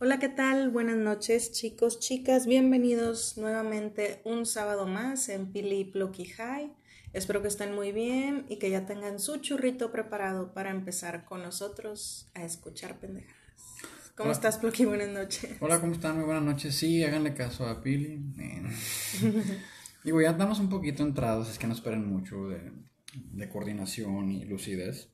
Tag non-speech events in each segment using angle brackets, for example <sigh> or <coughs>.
Hola, ¿qué tal? Buenas noches, chicos, chicas. Bienvenidos nuevamente un sábado más en Pili Plocky High. Espero que estén muy bien y que ya tengan su churrito preparado para empezar con nosotros a escuchar pendejadas. ¿Cómo Hola. estás, Plocky? Buenas noches. Hola, ¿cómo están? Muy buenas noches. Sí, háganle caso a Pili. <laughs> Digo, ya estamos un poquito entrados, es que no esperen mucho de, de coordinación y lucidez.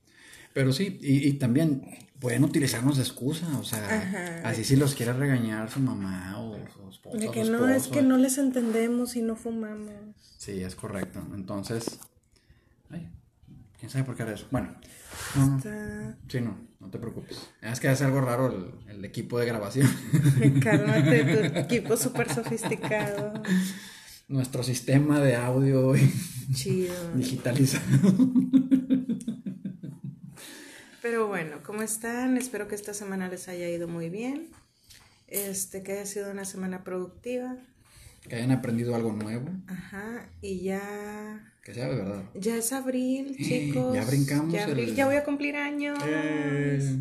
Pero sí, y, y también pueden utilizarnos de excusa, o sea, Ajá. así si los quiere regañar su mamá o su esposa. De que no, es esposo. que no les entendemos y no fumamos. Sí, es correcto. Entonces, ay, ¿quién sabe por qué era eso? Bueno, no, no. Está... Sí, no, no te preocupes. Es que hace algo raro el, el equipo de grabación. <laughs> Cálmate, tu <laughs> equipo súper sofisticado. Nuestro sistema de audio Chido. <laughs> digitalizado. Pero bueno, ¿cómo están? Espero que esta semana les haya ido muy bien. Este, que haya sido una semana productiva. Que hayan aprendido algo nuevo. Ajá, y ya. Que sea de verdad. Ya es abril, <gasps> chicos. Ya brincamos Ya, abril, el- ya voy a cumplir años. Eh,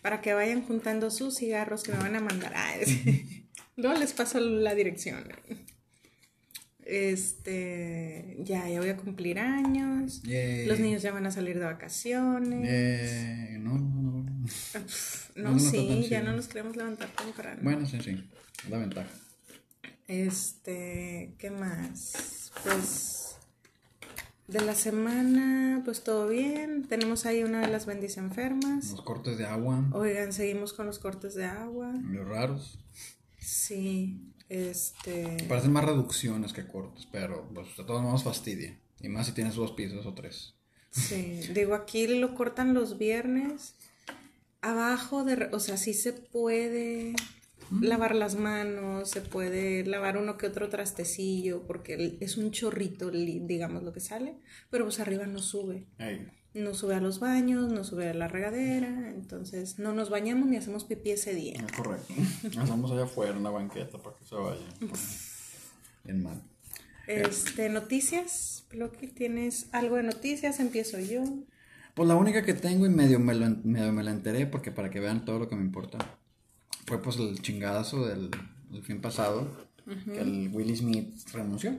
Para que vayan juntando sus cigarros que me van a mandar. Ah, es- <laughs> <laughs> Luego les paso la dirección. Este, ya, ya voy a cumplir años. Los niños ya van a salir de vacaciones. Eh, no, no, no. No, No, sí, ya no nos queremos levantar temprano. Bueno, sí, sí. La ventaja. Este, ¿qué más? Pues de la semana, pues todo bien. Tenemos ahí una de las bendis enfermas. Los cortes de agua. Oigan, seguimos con los cortes de agua. Los raros. Sí, este. Parecen más reducciones que cortes, pero pues, de todos modos fastidia. Y más si tienes dos pisos o tres. Sí, digo, aquí lo cortan los viernes. Abajo de, o sea, sí se puede lavar las manos, se puede lavar uno que otro trastecillo, porque es un chorrito, li- digamos, lo que sale, pero pues arriba no sube. Ey, No sube a los baños, no sube a la regadera, entonces no nos bañamos ni hacemos pipí ese día. es correcto. <laughs> Hacemos allá afuera en la banqueta para que se vaya. Bien mal. Este, noticias, Ploqui, ¿tienes algo de noticias? Empiezo yo. Pues la única que tengo y medio me, lo, en- medio me la enteré porque para que vean todo lo que me importa fue pues el chingadazo del, del fin pasado que el Willie Smith renunció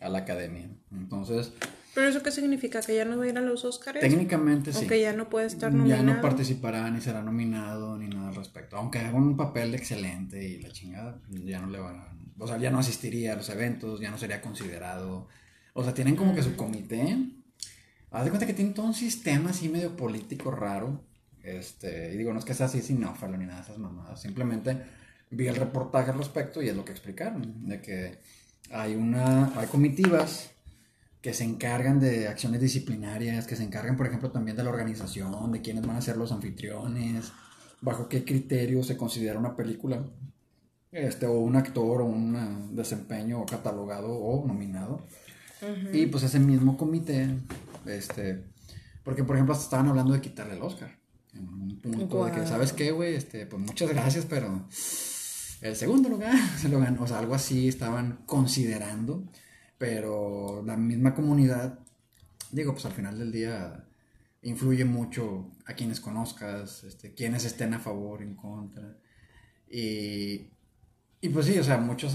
a la academia. Entonces, ¿Pero eso qué significa? ¿Que ya no va a ir a los Oscars? técnicamente sí. ¿O que ya no puede estar Ya nominado? no participará ni será nominado ni nada al respecto. Aunque haga un papel excelente y la chingada, ya no le van a... O sea, ya no asistiría a los eventos, ya no sería considerado. O sea, tienen como que su comité. Haz de cuenta que tienen todo un sistema así medio político raro. Este, y digo, no es que sea así sinófalo ni nada de esas mamadas. Simplemente vi el reportaje al respecto y es lo que explicaron. De que hay una... Hay comitivas que se encargan de acciones disciplinarias, que se encargan, por ejemplo, también de la organización, de quiénes van a ser los anfitriones, bajo qué criterio se considera una película, este, o un actor, o un eh, desempeño catalogado o nominado. Y pues ese mismo comité, este, porque por ejemplo hasta estaban hablando de quitarle el Oscar. En un punto de que. ¿sabes qué, güey? Este, pues muchas gracias, pero el segundo lugar <laughs> se lo ganó. O sea, algo así estaban considerando, pero la misma comunidad, digo, pues al final del día influye mucho a quienes conozcas, este, quienes estén a favor, en contra. Y, y pues sí, o sea, muchos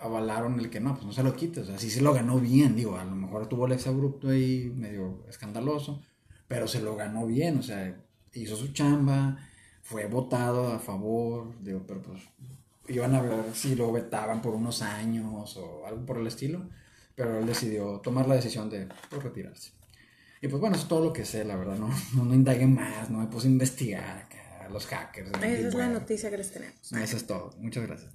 avalaron el que no, pues no se lo quites. O sea, sí se lo ganó bien, digo, a lo mejor tuvo el exabrupto ahí medio escandaloso, pero se lo ganó bien, o sea, hizo su chamba, fue votado a favor, digo, pero pues iban a ver si lo vetaban por unos años o algo por el estilo, pero él decidió tomar la decisión de pues, retirarse. Y pues bueno, eso es todo lo que sé, la verdad, no, no, no indagué más, no me puse a investigar acá, a los hackers. Esa es la noticia que les tenemos. Eso es todo, muchas gracias.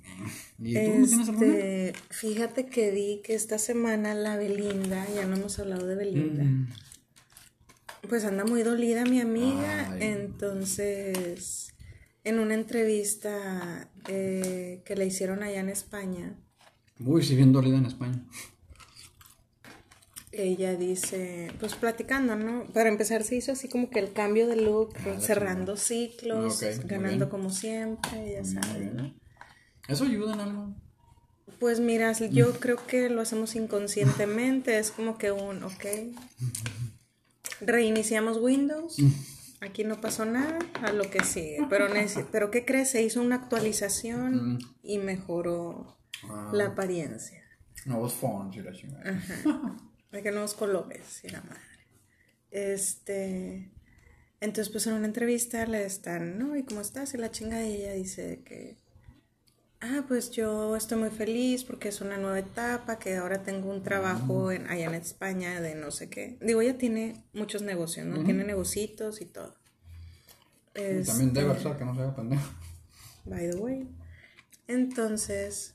¿Y tú no tienes alguna? Este, fíjate que vi que esta semana la Belinda, ya no hemos hablado de Belinda, Mm, pues anda muy dolida mi amiga, Ay. entonces en una entrevista eh, que le hicieron allá en España, Uy, sí, bien dolida en España. ella dice, pues platicando, ¿no? Para empezar se hizo así como que el cambio de look, Ah, cerrando ciclos, ganando como siempre, ya sabes. ¿no? ¿Eso ayuda en algo? Pues mira, yo creo que lo hacemos inconscientemente, es como que un, ok, <laughs> reiniciamos Windows, aquí no pasó nada, a lo que sigue. Pero, <laughs> pero ¿qué crees? Se hizo una actualización y mejoró ah. la apariencia. Nuevos fonts y la chingada. Ajá. <laughs> De que nuevos colores y la madre. Este. Entonces, pues en una entrevista le están, ¿no? ¿Y cómo estás? Y la chinga y ella dice que. Ah, pues yo estoy muy feliz porque es una nueva etapa, que ahora tengo un trabajo en, allá en España de no sé qué. Digo, ella tiene muchos negocios, ¿no? Tiene negocios y todo. también debe ser que no se pendejo. By the way. Entonces,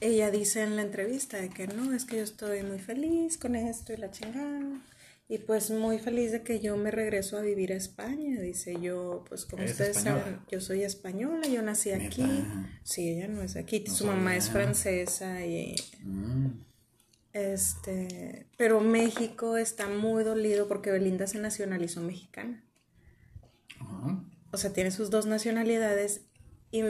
ella dice en la entrevista de que no, es que yo estoy muy feliz con esto y la chingada. Y pues muy feliz de que yo me regreso a vivir a España. Dice yo, pues como ustedes saben, yo soy española, yo nací aquí. Sí, ella no es aquí. Su mamá es francesa y... Mm. Este, pero México está muy dolido porque Belinda se nacionalizó mexicana. O sea, tiene sus dos nacionalidades y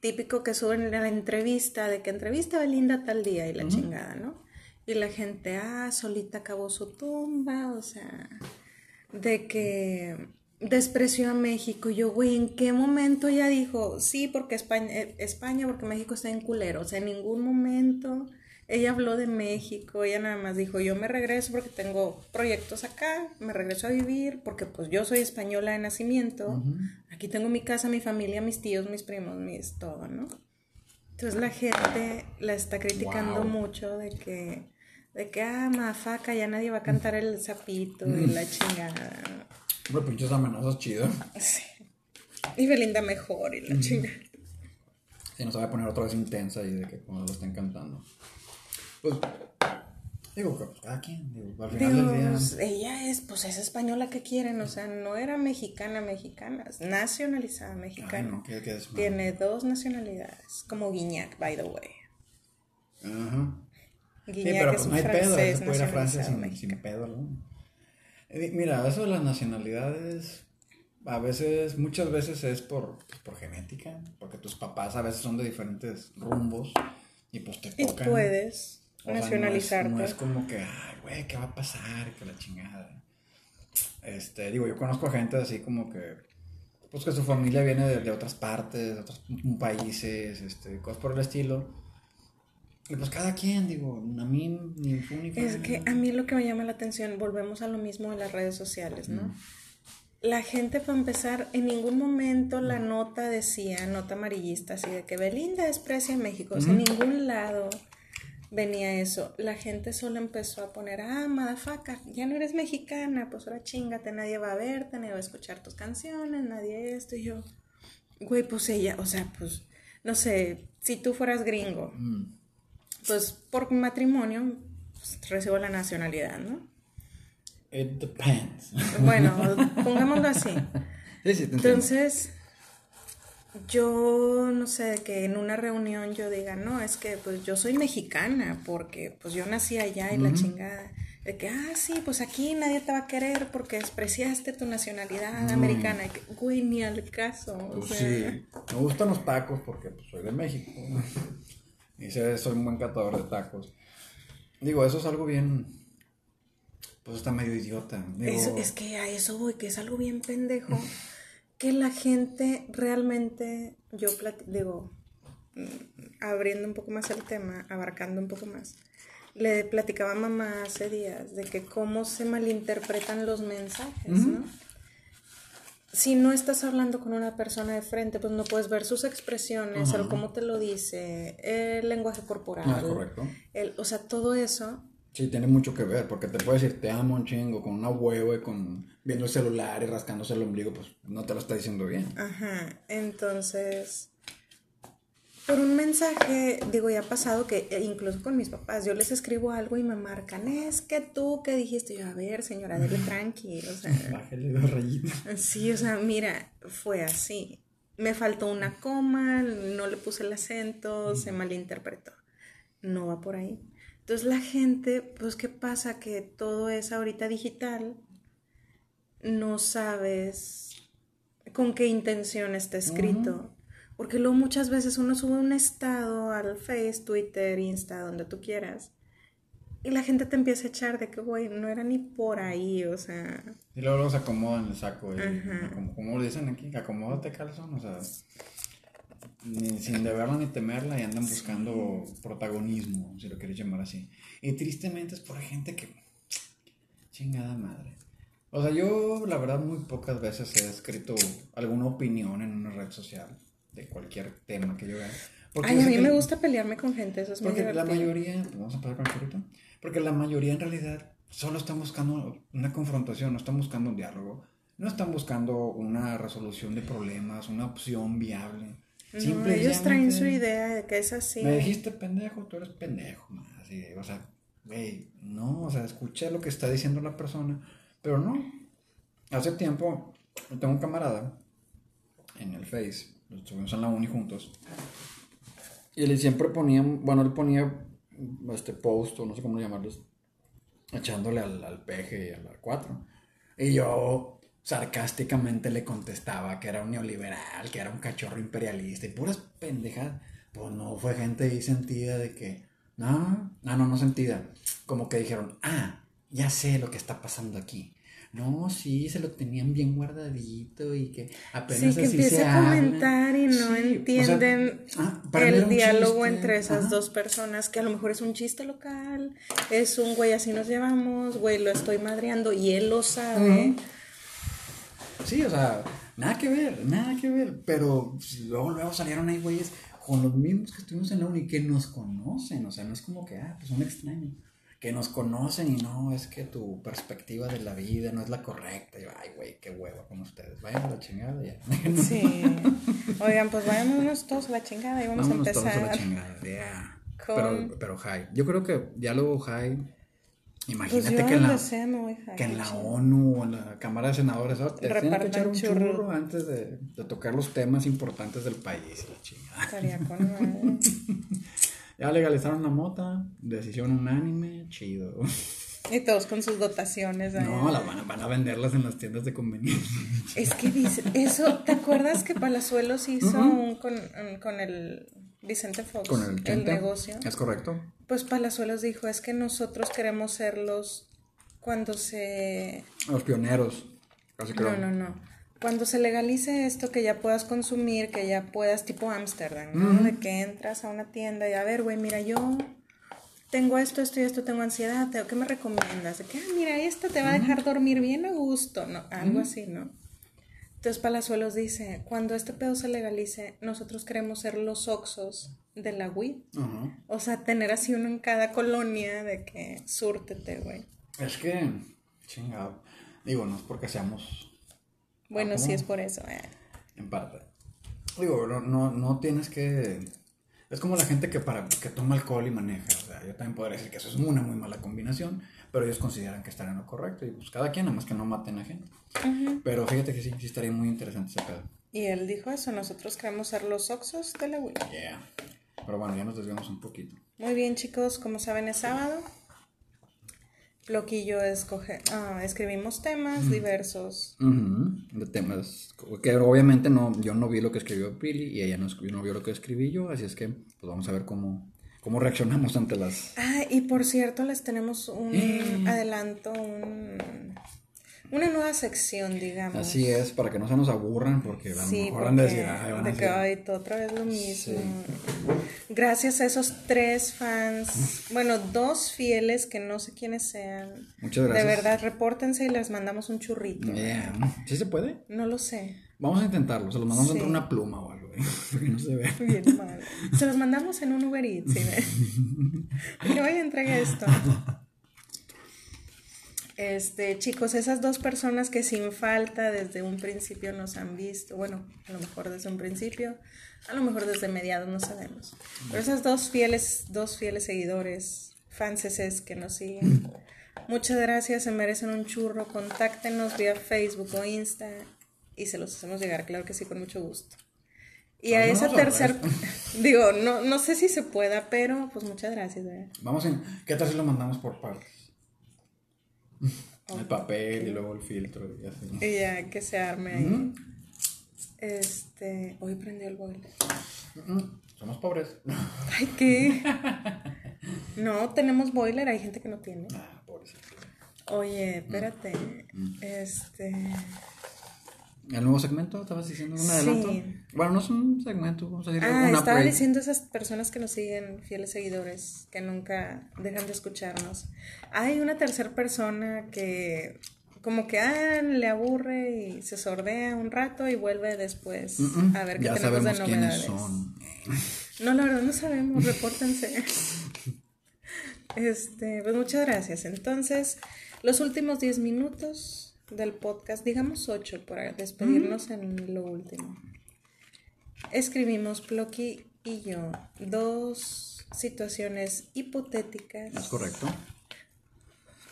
típico que suben la entrevista, de que entrevista a Belinda tal día y la chingada, ¿no? Y la gente, ah, solita acabó su tumba, o sea, de que despreció a México. Y yo, güey, ¿en qué momento ella dijo, sí, porque España, eh, España, porque México está en culero? O sea, en ningún momento ella habló de México, ella nada más dijo, yo me regreso porque tengo proyectos acá, me regreso a vivir porque pues yo soy española de nacimiento, aquí tengo mi casa, mi familia, mis tíos, mis primos, mis todo, ¿no? Entonces la gente la está criticando mucho de que, de que, ah, mafaca, ya nadie va a cantar el sapito y la chingada. Hombre, pinches amenazas chido. Sí. Y Belinda mejor y la chingada. Y no se va a poner otra vez intensa y de que como lo están cantando. Pues, digo, que cada quien, digo, al final del día... Pues, ella es, pues es española que quieren, o sea, no era mexicana, mexicana, nacionalizada mexicana. no, ¿qué, qué es, Tiene dos nacionalidades, como Guiñac, by the way. Ajá. Sí, pero pues no hay pedo, se puede ir a Francia sin, sin pedo. Eh, mira, eso de las nacionalidades, a veces, muchas veces es por, pues, por genética, porque tus papás a veces son de diferentes rumbos y pues te tocan. Y puedes nacionalizarte. no, es, como que, ay, güey, ¿qué va a pasar? Que la chingada. Este, digo, yo conozco a gente así como que, pues que su familia viene de, otras partes, de otros países, este, cosas por el estilo. Y pues cada quien, digo, a mí ni única. Es que a mí lo que me llama la atención, volvemos a lo mismo de las redes sociales, ¿no? La gente, para empezar, en ningún momento la nota decía, nota amarillista, así de que Belinda desprecia a México. O sea, en ningún lado venía eso. La gente solo empezó a poner, ah, madafaca, ya no eres mexicana, pues ahora chingate, nadie va a verte, nadie va a escuchar tus canciones, nadie esto. Y yo, güey, pues ella, o sea, pues, no sé, si tú fueras gringo, mm. Pues por matrimonio, pues, recibo la nacionalidad, ¿no? It depends. <laughs> Bueno, pongámoslo así. Entonces, yo no sé, que en una reunión yo diga, no, es que pues yo soy mexicana porque pues yo nací allá y la chingada. De que, ah, sí, pues aquí nadie te va a querer porque despreciaste tu nacionalidad americana. Que, güey, ni al caso. Pues sí, me gustan los tacos porque pues, soy de México. Y soy un buen catador de tacos. Digo, eso es algo bien, pues está medio idiota. es que a eso voy, que es algo bien pendejo <laughs> que la gente realmente, yo digo, mm, abriendo un poco más el tema, abarcando un poco más, le platicaba a mamá hace días de que cómo se malinterpretan los mensajes, ¿no? Si no estás hablando con una persona de frente, pues no puedes ver sus expresiones, el cómo te lo dice, el lenguaje corporal. Ah, correcto. El, o sea, todo eso Sí, tiene mucho que ver, porque te puede decir te amo un chingo con una huevo y con viendo el celular y rascándose el ombligo, pues no te lo está diciendo bien. Ajá, entonces, por un mensaje, digo, ya ha pasado que eh, incluso con mis papás, yo les escribo algo y me marcan, es que tú, ¿qué dijiste? Yo, a ver, señora, dele tranquilo, o sea. <laughs> Bájale dos rayitas. Sí, o sea, mira, fue así. Me faltó una coma, no le puse el acento, se malinterpretó. No va por ahí. Entonces la gente, pues ¿qué pasa? Que todo es ahorita digital, no sabes con qué intención está escrito. Porque luego muchas veces uno sube un estado al Face, Twitter, Insta, donde tú quieras. Y la gente te empieza a echar de que, güey, no era ni por ahí, o sea. Y luego los acomodan el saco. Y, como, lo dicen aquí, acomódate calzón, o sea. Ni, sin deberla ni temerla y andan buscando protagonismo, si lo quieres llamar así. Y tristemente es por gente que. Chingada madre. O sea, yo la verdad muy pocas veces he escrito alguna opinión en una red social de cualquier tema que yo vea. Ay, a mí me gusta pelearme con gente, eso es muy Porque la mayoría, vamos a pasar con el porque la mayoría en realidad solo están buscando una confrontación, no están buscando un diálogo, no están buscando una resolución de problemas, una opción viable. No, ellos traen su idea de que es así. Me dijiste pendejo, tú eres pendejo. Así, o sea, güey, no, o sea, escuché lo que está diciendo la persona, pero no. Hace tiempo, tengo un camarada en el Face, estuvimos en la uni juntos, y él siempre ponía, bueno, él ponía este post, o no sé cómo llamarlos, echándole al, al peje y al 4. Y yo sarcásticamente le contestaba que era un neoliberal, que era un cachorro imperialista y puras pendejas. Pues no fue gente ahí sentida de que, no, no, no, no sentida. Como que dijeron, ah, ya sé lo que está pasando aquí. No, sí, se lo tenían bien guardadito y que apenas sí, que empieza a comentar y no entienden ah, el diálogo entre esas dos personas, que a lo mejor es un chiste local, es un güey así nos llevamos, güey, lo estoy madreando y él lo sabe. Sí, o sea, nada que ver, nada que ver, pero luego, luego salieron ahí güeyes con los mismos que estuvimos en la uni que nos conocen, o sea, no es como que, ah, pues un extraño que nos conocen y no, es que tu perspectiva de la vida no es la correcta. Y yo, ay, güey, qué huevo con ustedes. Vayan a la chingada ya. <laughs> Sí. Oigan, pues vámonos todos a la chingada y vamos a empezar. Todos a la chingada, yeah. Pero, pero high. Yo creo que diálogo high. Imagínate pues que, en la, que en la ONU o en la Cámara de Senadores ¿no? te tienen que echar un churro, antes de, de, tocar los temas importantes del país. La chingada. Estaría con <laughs> Ya legalizaron la mota, decisión unánime, chido. Y todos con sus dotaciones. No, la van, van, a venderlas en las tiendas de conveniencia. Es que dice, eso, ¿te acuerdas que Palazuelos hizo un con, con, el Vicente Fox, con el, el, negocio? Es correcto. Pues Palazuelos dijo, es que nosotros queremos ser los, cuando se... Los pioneros. Casi no, no, no cuando se legalice esto, que ya puedas consumir, que ya puedas, tipo Ámsterdam, ¿no? De que entras a una tienda y a ver, güey, mira, yo tengo esto, esto y esto, tengo ansiedad, ¿qué me recomiendas? De que, ah, mira, esta te va a dejar dormir bien a gusto, ¿no? Algo así, ¿no? Entonces Palazuelos dice, cuando este pedo se legalice, nosotros queremos ser los oxos de la Wii. O sea, tener así uno en cada colonia de que súrtete, güey. Es que, chingado. Digo, no es porque seamos bueno, sí es por eso. Eh. En parte. Digo, no, no, tienes que... Es como la gente que, para, que toma alcohol y maneja. O sea, yo también podría decir que eso es una muy mala combinación, pero ellos consideran que están en lo correcto. Y pues cada quien, nada más que no maten a gente. Pero fíjate que sí, sí estaría muy interesante ese pedo. Y él dijo eso, nosotros queremos ser los oxos de la Wii. Yeah. Pero bueno, ya nos desviamos un poquito. Muy bien, chicos, como saben es sábado. Loquillo escoge, ah, escribimos temas diversos. De temas que obviamente no, yo no vi lo que escribió Pili y ella no, no vio lo que escribí yo, así es que pues vamos a ver cómo, cómo reaccionamos ante las... Ah, y por cierto les tenemos un <gasps> adelanto, un una nueva sección, digamos. Así es, para que no se nos aburran, porque a lo mejor han de decir, van de que otra vez lo mismo. Gracias a esos tres fans, bueno, dos fieles que no sé quiénes sean. Muchas gracias. De verdad, repórtense y les mandamos un churrito. ¿Sí se puede? No lo sé. Vamos a intentarlo, se los mandamos entre una pluma o algo, ¿eh? <laughs> porque no se ve. Bien mal. Se los mandamos en un Uber Eats, ¿sí? <laughs> Pero hoy entrega esto. Este, chicos, esas dos personas que sin falta desde un principio nos han visto, bueno, a lo mejor desde un principio, a lo mejor desde mediados, no sabemos. Pero esas dos fieles, dos fieles seguidores, fanses que nos siguen, muchas gracias, se merecen un churro, contáctenos vía Facebook o Insta y se los hacemos llegar, claro que sí, con mucho gusto. Y a esa tercera, <laughs> digo, no, no sé si se pueda, pero pues muchas gracias. Vamos en, ¿qué tal si lo mandamos por partes? El papel y luego el filtro y así. Y ya que se arme ahí. Este. Hoy prendió el boiler. Somos pobres. <laughs> Ay, ¿qué? No, tenemos boiler, hay gente que no tiene. Ah, pobrecito. Oye, espérate. Este. ¿El nuevo segmento? ¿Estabas diciendo un adelanto? Sí. Bueno, no es un segmento, vamos a decir Ah, un estaba diciendo esas personas que nos siguen, fieles seguidores, que nunca dejan de escucharnos. Hay una tercera persona que como que ah, le aburre y se sordea un rato y vuelve después a ver qué ya tenemos de novedades. son. No, la verdad no sabemos, repórtense. <laughs> Este, pues muchas gracias. Entonces, los últimos 10 minutos del podcast, digamos 8 para despedirnos en lo último. Escribimos Plocky y yo dos situaciones hipotéticas. ¿Es correcto?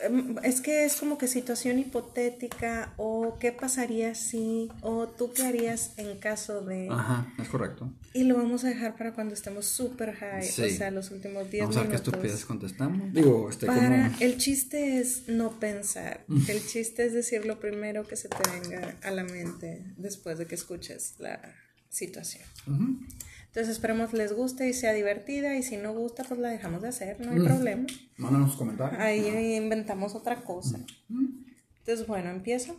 Em, Es que es como que situación hipotética o qué pasaría si o tú qué harías en caso de... Ajá, es correcto. Y lo vamos a dejar para cuando estemos super high, Sí. o sea, los últimos 10 Vamos a ver qué minutos. estupideces contestamos. Digo, este, Para, como... el chiste es no pensar. El chiste es decir lo primero que se te venga a la mente después de que escuches la situación. Ujú. Entonces esperemos les guste y sea divertida y si no gusta pues la dejamos de hacer, no hay Mm. problema. Mándanos comentarios. Ahí inventamos otra cosa. Entonces bueno, empiezo.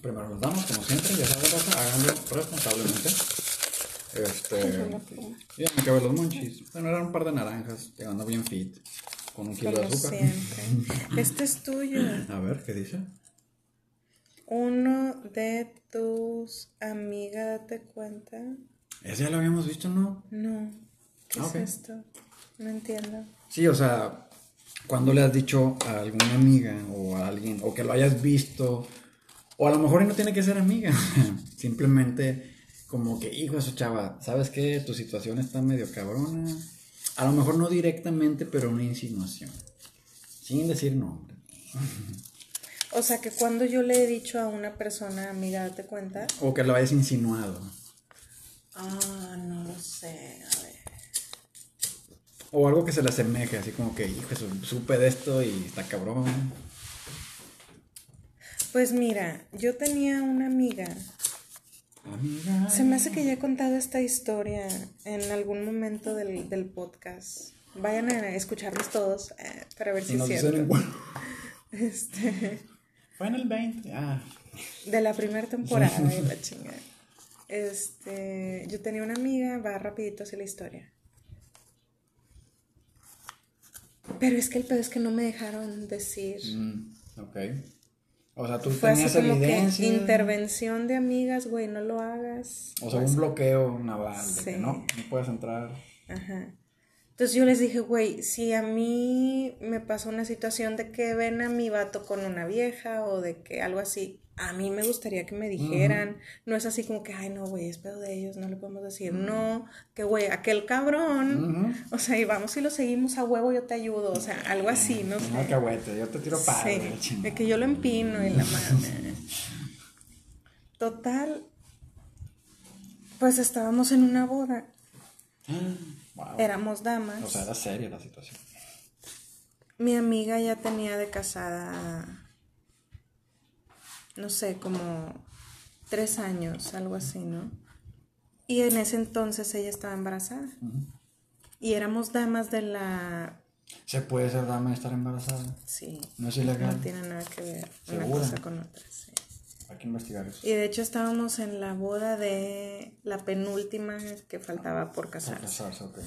Primero los damos, como siempre, ya saben, háganlo responsablemente. Este. Ya me acabé los monchis. Bueno, eran un par de naranjas, llegando bien fit, con un kilo de azúcar. siempre. Este es tuyo. <laughs> A ver, ¿qué dice? Uno de tus amigas, date cuenta. Ese ya lo habíamos visto, ¿no? No. ¿Qué Ah, es esto? No entiendo. Sí, o sea, cuando le has dicho a alguna amiga o a alguien, o que lo hayas visto, o a lo mejor no tiene que ser amiga, <laughs> simplemente como que, hijo de su chava, ¿sabes qué? Tu situación está medio cabrona. A lo mejor no directamente, pero una insinuación. Sin decir nombre. O sea que cuando yo le he dicho a una persona, amiga, date cuenta. O que lo hayas insinuado. Ah, no lo sé. A ver. O algo que se le asemeje, así como que, hijo, su- supe de esto y está cabrón. Pues mira, yo tenía una amiga. Amiga. Se me hace que ya he contado esta historia en algún momento del, del podcast. Vayan a escucharlos todos eh, para ver si Y es cierto. <laughs> Este, Fue en el 20. Ah. de la primera temporada de la <laughs> chingada. Este, yo tenía una amiga, va rapidito hacia la historia. Pero es que el pedo es que no me dejaron decir. Mm, ok. O sea, tú Fue así tenías como evidencia. que intervención de amigas, güey, no lo hagas. O sea, un bloqueo naval de que Sí. no, no puedes entrar. Ajá. Entonces yo les dije, güey, si a mí me pasó una situación de que ven a mi vato con una vieja o de que algo así, a mí me gustaría que me dijeran. No es así como que, ay, no, güey, es pedo de ellos, no le podemos decir. No, que, güey, aquel cabrón. O sea, y vamos y lo seguimos a huevo, yo te ayudo. O sea, algo así, no sé. Un alcahuete, yo te tiro para Sí, de que yo lo empino y la <laughs> madre. Total, pues estábamos en una boda, <gasps> Wow. éramos damas. O sea, era seria la situación. Mi amiga ya tenía de casada, no sé, como tres años, algo así, ¿no? Y en ese entonces ella estaba embarazada. Y éramos damas de la... ¿Se puede ser dama y estar embarazada? Sí, No es ilegal. no tiene nada que ver una ¿Segura? cosa con otra, sí. Hay que investigar eso. Y de hecho estábamos en la boda de la penúltima que faltaba por casarse. casarse, ok.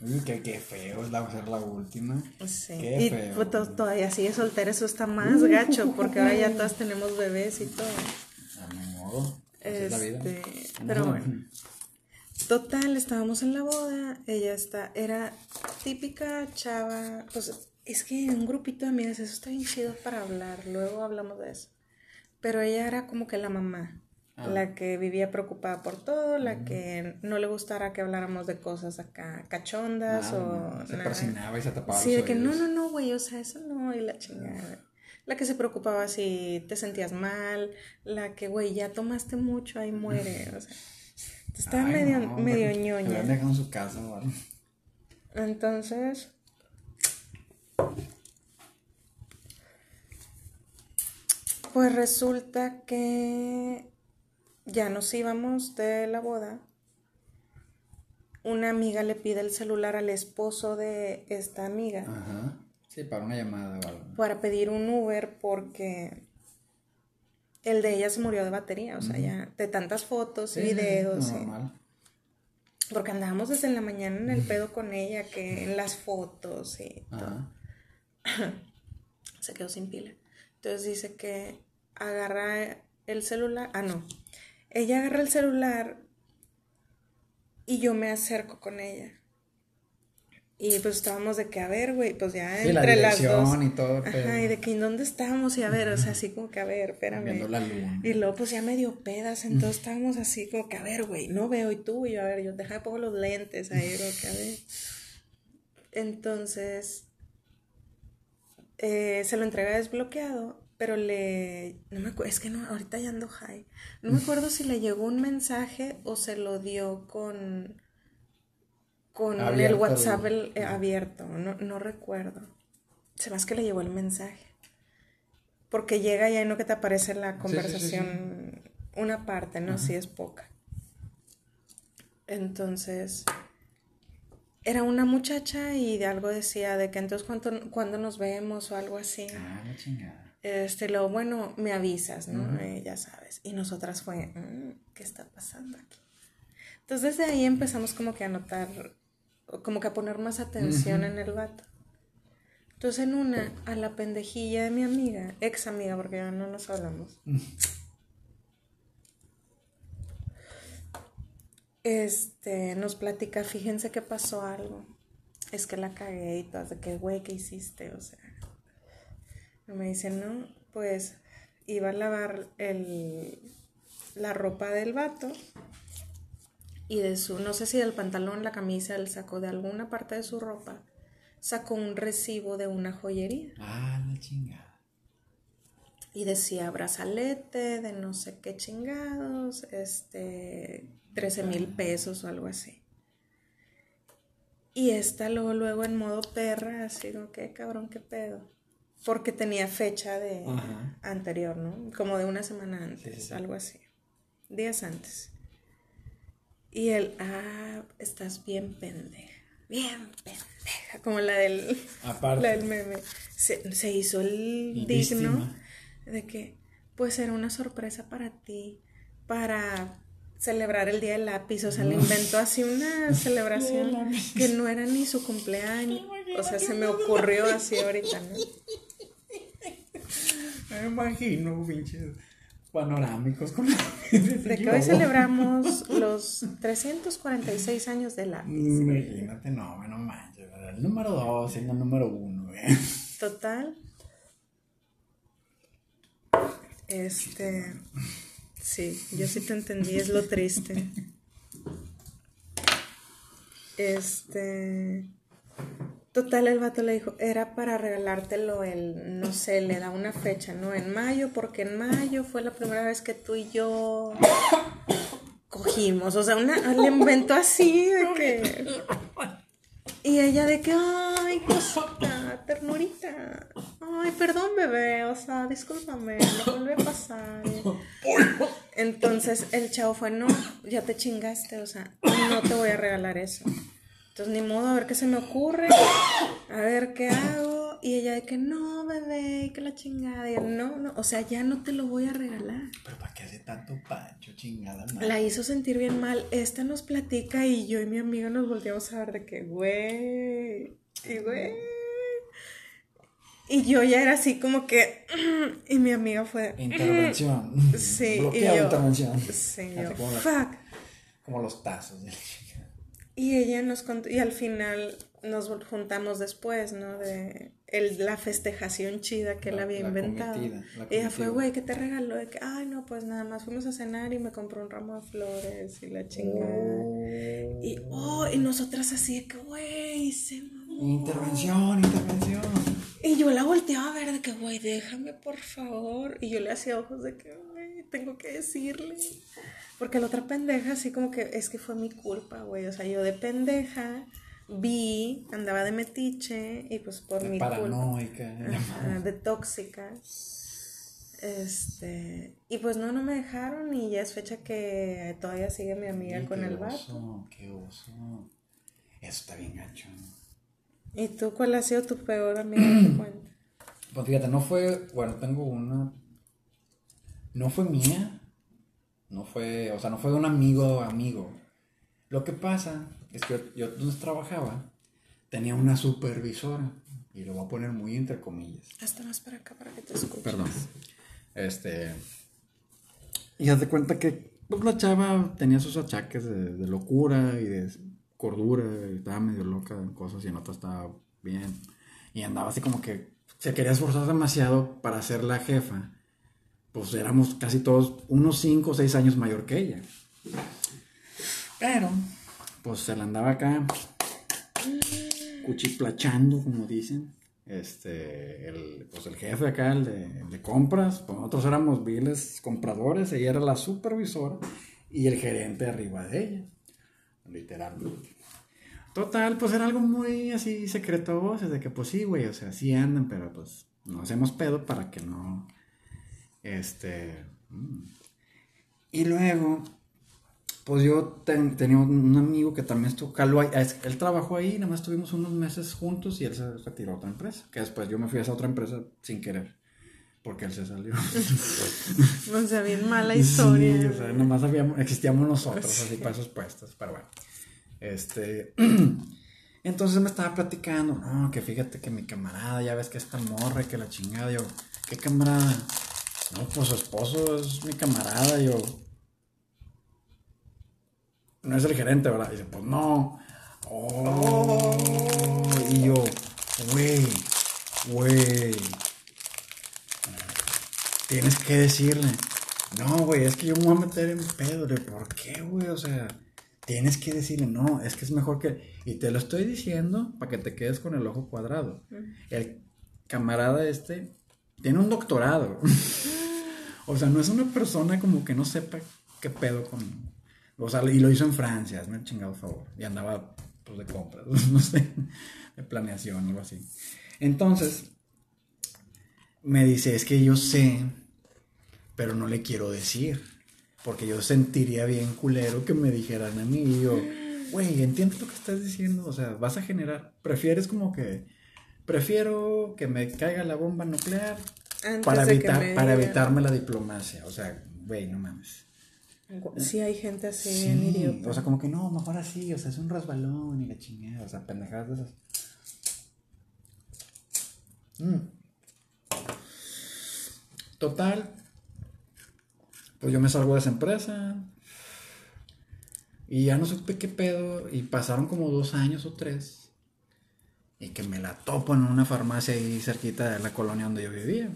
Uy, qué, qué feo es la, ser la última. Sí. Qué y feo. pues, to- todavía sigue soltera, eso está más gacho, porque ahora ya <laughs> todas tenemos bebés y todo. A mi modo. Es la vida. Este, pero bueno. Total, estábamos en la boda, ella está, era típica chava, pues es que un grupito de amigas, eso está bien chido para hablar, luego hablamos de eso. Pero ella era como que la mamá, Ah. la que vivía preocupada por todo, la que no le gustara que habláramos de cosas acá cachondas Nada, o no, se nada. persinaba y se tapaba Sí, de que no, no, no, güey, o sea, eso no, y la chingada. La que se preocupaba si te sentías mal, la que, güey, ya tomaste mucho, ahí muere, <laughs> o sea. Estaba Ay, medio, no, medio ñoña. Dejado en su casa algo. Entonces, pues resulta que ya nos íbamos de la boda. una amiga le pide el celular al esposo de esta amiga. Ajá. Sí, para una llamada o algo. Para pedir un Uber porque el de ella se murió de batería, o sea, ya de tantas fotos, y videos. Normal. Porque andábamos desde la mañana en el pedo con ella, que en las fotos y todo. <coughs> se quedó sin pila. Entonces dice que agarra el celular. Ah, no. Ella agarra el celular y yo me acerco con ella. Y pues estábamos de que, a ver, güey, pues ya entre las dos. y todo. Ajá, y de que, ¿en dónde estábamos? Y a ver, o sea, así como que, a ver, espérame. Y luego, pues ya medio pedas, entonces estábamos así como que, a ver, güey, no veo, y tú, y yo, a ver, yo deja de pongo los lentes ahí, como que, a ver. Entonces, eh, se lo entrega desbloqueado, pero le, no me acuerdo, es que no, ahorita ya ando high. No me acuerdo si le llegó un mensaje o se lo dio con con el WhatsApp eh, abierto, no, no recuerdo. Se más que le llegó el mensaje. Porque llega y ahí no que te aparece la conversación una parte, ¿no? Si es poca. Entonces, era una muchacha y de algo decía de que entonces cuando, nos vemos o algo así. Ah, la chingada. Este, lo bueno, me avisas, ¿no? Eh, ya sabes. Y nosotras fue, mm, ¿qué está pasando aquí? Entonces desde ahí empezamos como que a notar como que a poner más atención en el vato. Entonces en una, a la pendejilla de mi amiga, ex amiga, porque ya no nos hablamos. <laughs> Este, nos platica, fíjense que pasó algo. Es que la cagué y todas de que, güey, ¿qué hiciste? O sea, me dice, no, pues iba a lavar el, la ropa del vato y de su, no sé si del pantalón, la camisa, el saco, de alguna parte de su ropa, sacó un recibo de una joyería. Ah, la chingada. Y decía brazalete de no sé qué chingados, este, 13 mil pesos o algo así. Y esta luego, luego en modo perra, así como, qué cabrón, qué pedo. Porque tenía fecha de anterior, ¿no? Como de una semana antes, algo así. Días antes. Y él, ah, estás bien pendeja, bien pendeja, como la del, la del meme. Se, se hizo el digno de que, pues era una sorpresa para ti, para celebrar el día del lápiz, o sea, le inventó así una <laughs> celebración que no era ni su cumpleaños, o sea, se me ocurrió así ahorita, ¿no? Me imagino, pinche panorámicos con <laughs> De que hoy celebramos <laughs> los 346 años de la Imagínate, no, no manches. El número 2 siendo el número 1, Total. Este. Sí, yo sí te entendí, es lo triste. <laughs> Este. Total, el vato le dijo, era para regalártelo el, no sé, le da una fecha, ¿no? En mayo, porque en mayo fue la primera vez que tú y yo cogimos. O sea, una, le inventó así de que... Y ella de que, ay, cosita, ternurita. Ay, perdón, bebé, o sea, discúlpame, no vuelve a pasar. Entonces el chavo fue, no, ya te chingaste, o sea, no te voy a regalar eso. Entonces, ni modo, a ver qué se me ocurre, a ver qué hago. Y ella de que no, bebé, que la chingada. Y no, no, o sea, ya no te lo voy a regalar. Pero ¿para qué hace tanto pancho, chingada? La hizo sentir bien mal. Esta nos platica y yo y mi amiga nos volteamos a ver de que, güey, y güey. Y yo ya era así como que. <clears throat> Y mi amiga fue. Intervención. Sí, y yo. intervención. Sí, yo. Fuck. Como los tazos y ella nos contó, y al final nos juntamos después, ¿no? De el, la festejación chida que él había inventado. y ella fue, güey, ¿qué te regaló? De que, ay, no, pues nada más fuimos a cenar y me compró un ramo de flores y la chingada. Y, oh, y nosotras así de que, güey, se Intervención, intervención. Y yo la volteaba a ver de que, güey, déjame, por favor. Y yo le hacía ojos de que, güey, tengo que decirle. Porque la otra pendeja, así como que es que fue mi culpa, güey. O sea, yo de pendeja vi, andaba de metiche y pues por mi paranoica, culpa. de tóxica. Este, y pues no, no me dejaron y ya es fecha que todavía sigue mi amiga con el vato. Qué oso. Eso está bien gacho. ¿Y tú cuál ha sido tu peor cuenta? <clears throat> Pues fíjate, no fue, bueno, tengo una, no fue mía, no fue, o sea, no fue de un amigo amigo. Lo que pasa es que yo, donde trabajaba tenía una supervisora, y lo voy a poner muy entre comillas. Hasta más para acá para que te escuches. Perdón. Este. Y haz de cuenta que pues, la chava tenía sus achaques de, de locura y de cordura, y estaba medio loca en cosas y en otras estaba bien. Y andaba así como que se quería esforzar demasiado para ser la jefa. Pues éramos casi todos unos 5 o 6 años mayor que ella. Pero, pues se la andaba acá cuchiplachando, como dicen. Este, el, pues el jefe acá, el de, el de compras, pues nosotros éramos viles compradores, ella era la supervisora y el gerente arriba de ella, literalmente. Total, pues era algo muy así secreto de que pues sí, güey, o sea, sí andan, pero pues no hacemos pedo para que no, este, mm. y luego, pues yo ten- tenía un amigo que también estuvo, es- él trabajó ahí, nada más estuvimos unos meses juntos y él se retiró a otra empresa, que después yo me fui a esa otra empresa sin querer, porque él se salió. <laughs> O sea, bien mala historia. Sí, o sea, nomás habíamos, existíamos nosotros así para esos puestos, pero bueno. Este, <clears throat> entonces me estaba platicando, no, que fíjate que mi camarada, ya ves que esta morra, y que la chingada, yo, ¿qué camarada? No, pues su esposo es mi camarada, yo. No es el gerente, ¿verdad? Y dice, pues no. Oh, y yo, güey, güey. Tienes que decirle. No, güey, es que yo me voy a meter en pedo. Le, ¿Por qué, güey? O sea, tienes que decirle, no, es que es mejor que. Y te lo estoy diciendo para que te quedes con el ojo cuadrado. El camarada este tiene un doctorado. <laughs> o sea, no es una persona como que no sepa qué pedo con. O sea, y lo hizo en Francia, hazme el chingado favor. Y andaba, pues, de compras, <laughs> no sé, de planeación, algo así. Entonces, me dice, es que yo sé, pero no le quiero decir. Porque yo sentiría bien culero que me dijeran a mí y yo, güey, entiendes lo que estás diciendo. O sea, vas a generar, prefieres como que, prefiero que me caiga la bomba nuclear Antes para, evitar, me para evitarme la diplomacia. O sea, güey, no mames. Sí, hay gente así, bien Sí, idiota. o sea, como que no, mejor así, o sea, es un resbalón y la chingada, o sea, pendejadas de esas. Mm. Total, pues yo me salgo de esa empresa y ya no supe qué pedo y pasaron como dos años o tres y que me la topo en una farmacia ahí cerquita de la colonia donde yo vivía.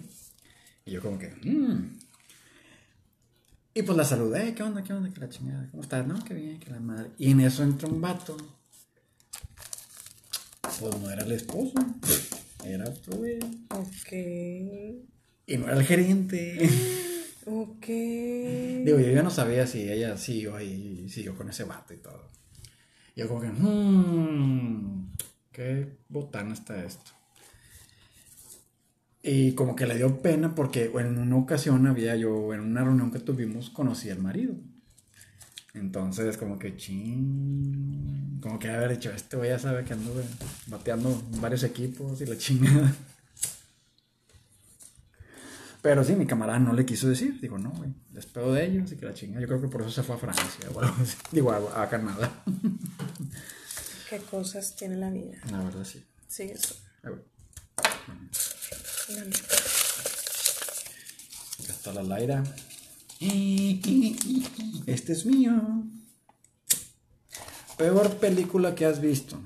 Y yo como que, mm. Y pues la saludé, ¿qué onda? ¿Qué onda? ¿Qué la chingada? ¿Cómo estás? No, qué bien, que la madre. Y en eso entra un vato. Pues no era el esposo, era otro güey. Ok. Y no era el gerente. <laughs> Ok. Digo, yo ya no sabía si ella siguió ahí, siguió con ese vato y todo. Y yo como que, mmm, qué botana está esto. Y como que le dio pena porque en una ocasión había yo, en una reunión que tuvimos, conocí al marido. Entonces, como que ching. Como que haber dicho, este güey ya sabe que anduve bateando varios equipos y la <laughs> chingada. Pero sí, mi camarada no le quiso decir. Digo, no, güey, les pedo de ellos y que la chingada. Yo creo que por eso se fue a Francia o algo así. Digo, a, a Canadá. <laughs> Qué cosas tiene la vida. La verdad, sí. Sí, eso. Acá está la Laira. Este es mío. Peor película que has visto.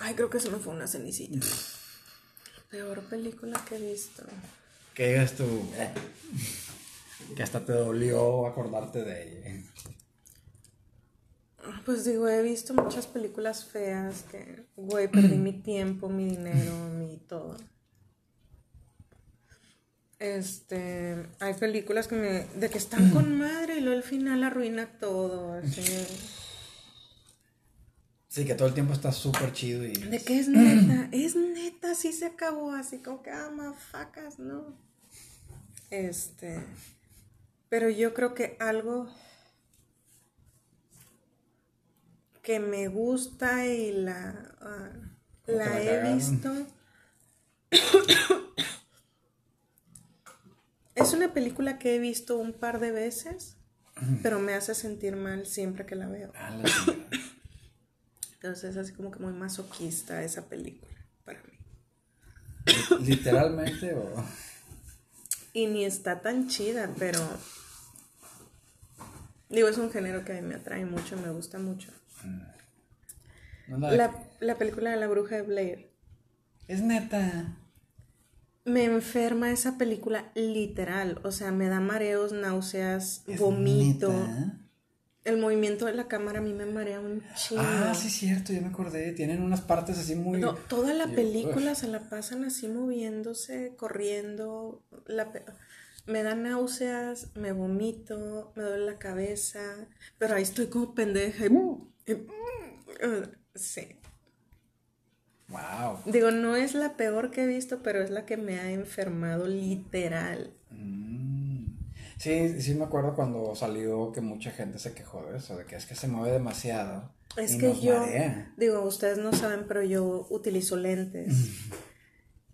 Ay, creo que me fue una cenicita. Peor película que he visto. Que digas tú. eh, que hasta te dolió acordarte de ella. Pues digo, he visto muchas películas feas que, güey, perdí mi <clears throat> tiempo, mi dinero, mi todo. Este, hay películas que me, de que están con <clears throat> madre y luego al final arruina todo, así. Sí, que todo el tiempo está súper chido y. De que es neta, <clears throat> es neta, sí se acabó, así como que, ah, mafacas, ¿no? Este, pero yo creo que algo que me gusta y la, ah, la he cagaron. visto. <coughs> es una película que he visto un par de veces, pero me hace sentir mal siempre que la veo. Ah. Entonces es así como que muy masoquista esa película para mí. Literalmente o. <laughs> Y ni está tan chida, pero... Digo, es un género que a mí me atrae mucho, me gusta mucho. No la- La, la película de la bruja de Blair. Es neta. Me enferma esa película literal, o sea, me da mareos, náuseas, Es vomito. neta. El movimiento de la cámara a mí me marea un chingo. Ah, sí, cierto, ya me acordé. Tienen unas partes así muy. No, toda la Yo- película se la pasan así moviéndose, corriendo. La pe- me da náuseas, me vomito, me duele la cabeza, pero ahí estoy como pendeja. y- y- Sí. Wow. Digo, no es la peor que he visto, pero es la que me ha enfermado literal. Mm. Sí, sí me acuerdo cuando salió que mucha gente se quejó de eso, de que es que se mueve demasiado. Es y que nos yo, marea. digo, ustedes no saben, pero yo utilizo lentes.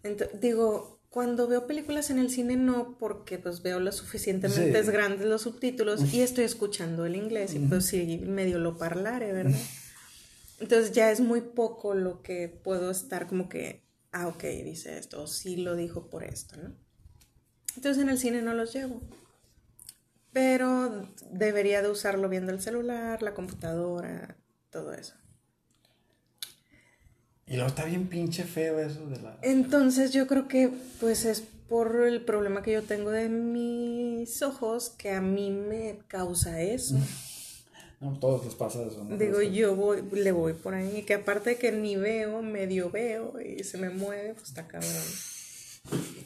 Ento- digo, cuando veo películas en el cine no, porque pues veo lo suficientemente Sí. grandes los subtítulos y estoy escuchando el inglés y pues sí, medio lo parlare, ¿verdad? Entonces ya es muy poco lo que puedo estar como que, ah, ok, dice esto, o sí lo dijo por esto, ¿no? Entonces en el cine no los llevo. Pero debería de usarlo viendo el celular, la computadora, todo eso. Y luego está bien pinche feo eso de la. Entonces yo creo que pues es por el problema que yo tengo de mis ojos que a mí me causa eso. <laughs> No, todos les pasa eso. ¿no? Digo, yo voy, le voy por ahí, que aparte de que ni veo, medio veo y se me mueve, pues está cabrón.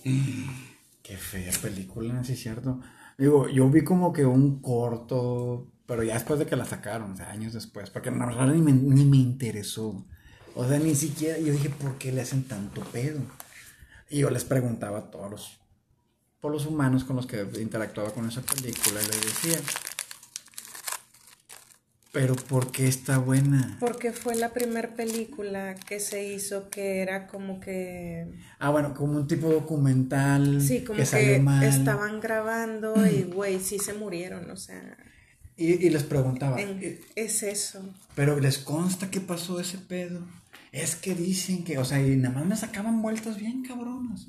<clears throat> Qué fea película, sí, cierto. Digo, yo vi como que un corto, pero ya después de que la sacaron, o sea, años después, porque la verdad ni me, ni me interesó. O sea, ni siquiera, yo dije, ¿por qué le hacen tanto pedo? Y yo les preguntaba a todos los, por los humanos con los que interactuaba con esa película y les decía, pero ¿por qué está buena? Porque fue la primera película que se hizo que era como que... Ah, bueno, como un tipo documental Sí, como que que, salió mal. estaban grabando y, güey, sí se murieron, o sea... Y, y les preguntaba, en- "Eh, es eso. Pero les consta que pasó ese pedo. Es que dicen que, o sea, y nada más me sacaban vueltas bien cabronas.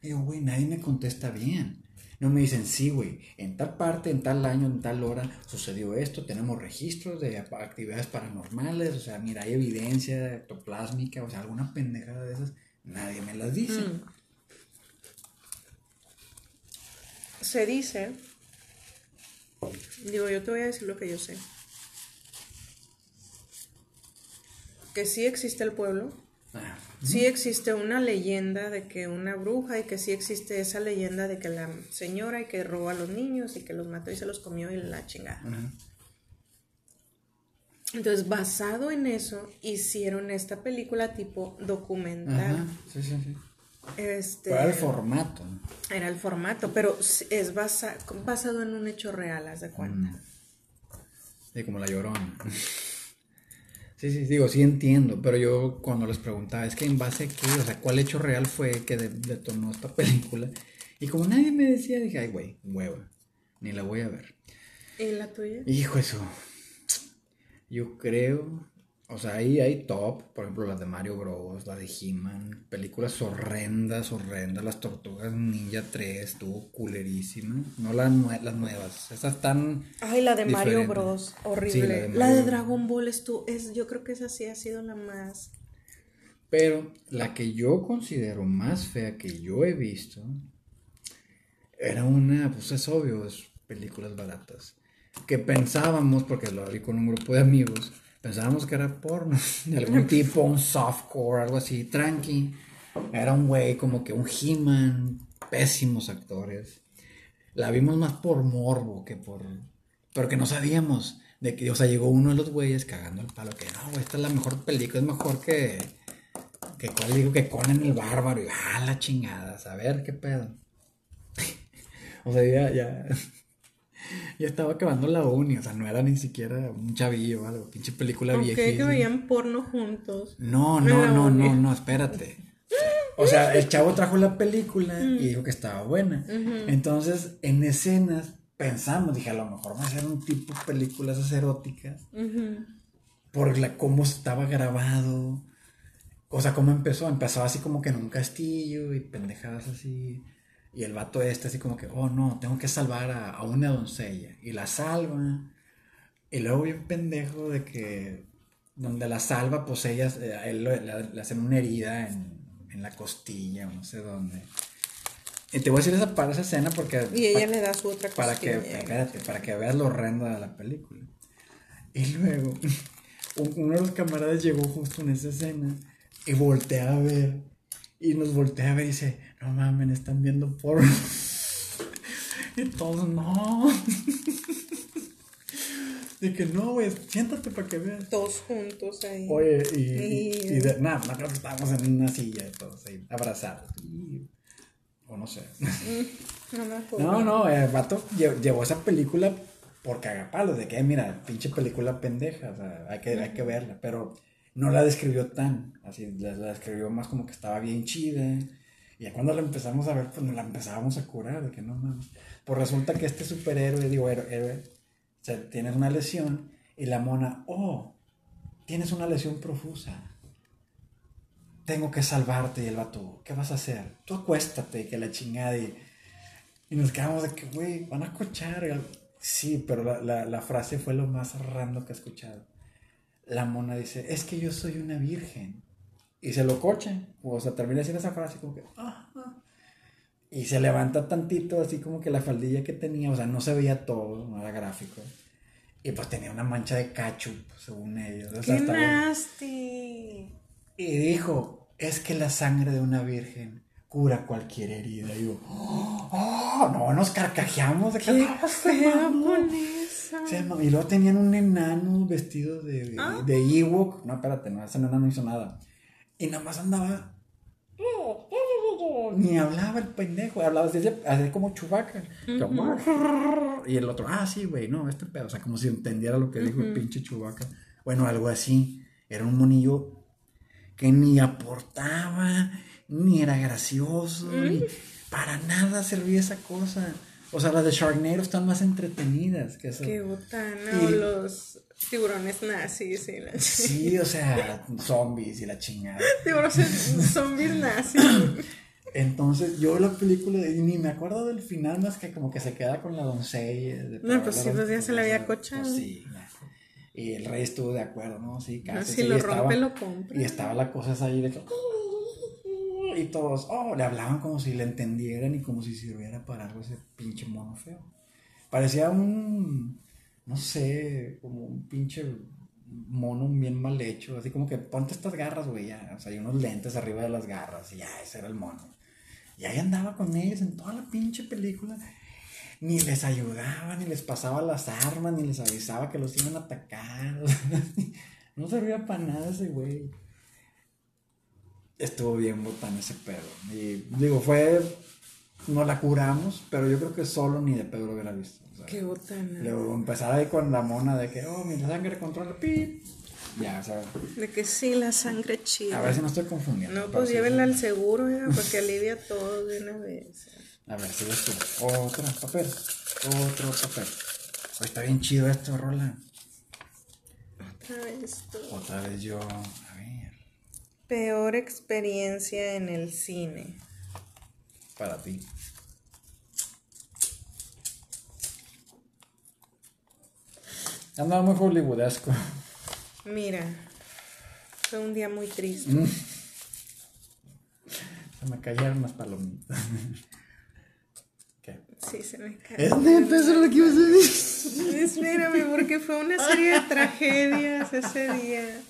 Y yo, güey, nadie me contesta bien. No me dicen, sí, güey, en tal parte, en tal año, en tal hora sucedió esto, tenemos registros de actividades paranormales, o sea, mira, hay evidencia ectoplásmica, o sea, alguna pendejada de esas, nadie me las dice. Mm. Se dice, digo, yo te voy a decir lo que yo sé, que sí existe el pueblo, Ah, sí existe una leyenda de que una bruja y que sí existe esa leyenda de que la señora y que robó a los niños y que los mató y se los comió y la chingada. ajá. Entonces, basado en eso, hicieron esta película tipo documental. Ajá, sí, sí, sí. Este, era el formato. Era el formato, pero es basa- basado en un hecho real, haz de cuenta. Mm. Sí, como la llorona. Sí, sí, digo, sí entiendo, pero yo cuando les preguntaba, es que en base a qué, o sea, cuál hecho real fue que de- detonó esta <laughs> película. Y como nadie me decía, dije, ay, güey, hueva, ni la voy a ver. ¿Y la tuya? Hijo, eso. Yo creo, o sea, ahí hay top, por ejemplo, las de Mario Bros, la de He-Man, películas horrendas, horrendas, las Tortugas Ninja 3, estuvo culerísima. No las, nue- las nuevas, esas están... Ay, la de Mario. Bros. Sí, Horrible. la de la, de Mario. Dragon Ball estu- es, yo creo que esa sí ha sido la más. Pero la que yo considero más fea que yo he visto era una, pues es obvio, es películas baratas. Que pensábamos, porque lo vi con un grupo de amigos, pensábamos que era porno, <laughs> de algún tipo, un softcore, algo así, tranqui. Era un güey como que un He-Man, pésimos actores. La vimos más por morbo que por. Pero que no sabíamos. De que, o sea, llegó uno de los güeyes cagando el palo. Que no, esta es la mejor película. Es mejor que. Que cuál digo que Conan el bárbaro. Y ah, la chingada. A ver qué pedo. <laughs> o sea, ya, ya. <laughs> ya estaba acabando la uni, o sea, no era ni siquiera un chavillo o algo, pinche película vieja. que veían porno juntos. No, no, no, no, no, espérate. O sea, el chavo trajo la película y dijo que estaba buena. Entonces, en escenas pensamos, dije, a lo mejor va a ser un tipo de películas eróticas por la cómo estaba grabado. O sea, cómo empezó. Empezó así como que en un castillo y pendejadas así. Y el vato este así como que, oh no, tengo que salvar a, a una doncella. Y la salva. Y luego bien pendejo de que donde la salva, pues ellas, eh, a él le, le hacen una herida en, en la costilla o no sé dónde. Y te voy a decir esa, para esa escena porque... Y ella le da su otra para que, costilla. espérate, para que veas lo horrendo de la película. Y luego, <laughs> un- uno de los camaradas llegó justo en esa escena y voltea a ver. Y nos voltea a ver y dice, no mames, están viendo porno. <laughs> y todos, no. <laughs> de que no, güey, siéntate para que veas. Todos juntos ahí. Oye, y, Y- y de, nada, no creo que estábamos en una silla todos ahí, abrazados. Y- o no sé. No me acuerdo. No, no, el vato lle- llevó esa película por cagapalos, de que, "Eh, mira, pinche película pendeja, o sea, hay que, hay que verla, pero no la describió tan, así, la, describió más como que estaba bien chida, y ya cuando la empezamos a ver, pues nos la empezábamos a curar, de que no mames. Pues resulta que este superhéroe, digo, héroe, o sea, tienes una lesión, y la mona, oh, tienes una lesión profusa. Tengo que salvarte, y el vato, ¿qué vas a hacer? Tú acuéstate, que la chingada, y... Nos quedamos de que, güey, van a cochar. Sí, pero la, la, frase fue lo más rando que he escuchado. La mona dice, es que yo soy una virgen. Y se lo cocha. O sea, termina de decir esa frase como que, "Ah, ah". Y se levanta tantito, así como que la faldilla que tenía, o sea, no se veía todo, no era gráfico. Y pues tenía una mancha de cachup, según ellos. O sea, ¡Qué nasty! y dijo, es que la sangre de una virgen cura cualquier herida. Y yo, oh, no, nos carcajeamos de que ¡Qué feo no". con eso! Se mamó. Y luego tenían un enano vestido de, Ah. de Ewok. No, espérate, no, ese enano no hizo nada. Y nada más andaba. <laughs> Ni hablaba el pendejo, hablaba así, así como chubaca. <laughs> Y el otro, ah, sí, güey, no, este pedo. O sea, como si entendiera lo que dijo el pinche chubaca. Bueno, algo así. Era un monillo que ni aportaba, ni era gracioso, ni para nada servía esa cosa. O sea, las de Sharknado están más entretenidas que eso. ¡Qué botana! Y- O los tiburones nazis y la Sí, o sea, zombies y la chingada. <laughs> Tiburones zombies nazis. Entonces, yo la película, ni me acuerdo del final más que como que se queda con la doncella. de- No, pues sí, pues ya se la había pues cochado. sí, ya. Y el rey estuvo de acuerdo, ¿no? Sí, casi. si sí, lo estaba- rompe, lo compra. Y estaba la cosa esa ahí de que... Y todos, oh, le hablaban como si le entendieran y como si sirviera para algo ese pinche mono feo. Parecía un, no sé, como un pinche mono bien mal hecho, así como que ponte estas garras, güey. O sea, hay unos lentes arriba de las garras y ya, ese era el mono. Y ahí andaba con ellos en toda la pinche película. Ni les ayudaba, ni les pasaba las armas, ni les avisaba que los iban a atacar. <laughs> no servía para nada ese güey. Estuvo bien botán ese pedo. Y digo, fue. No la curamos, pero yo creo que solo ni de pedo lo hubiera visto. ¡Qué botana! Luego empezar ahí con la mona de que, oh, mi sangre controla, pip. Ya, o sea, De que sí, la sangre chida. a ver si no estoy confundiendo. No, pues llévenla al seguro, ya, porque alivia todo de una vez. A ver, sigues tú. Otro papel. Otro papel. Hoy está bien chido esto, Rola. Otra vez tú. Otra vez yo. Peor experiencia en el cine. Para ti. Andaba muy hollywoodesco. Mira, fue un día muy triste. Mm. Se me cayeron las palomitas. <laughs> ¿Qué? Sí, se me cae. Es neta, eso es lo que ibas a decir. Espérame, porque fue una serie de tragedias ese día.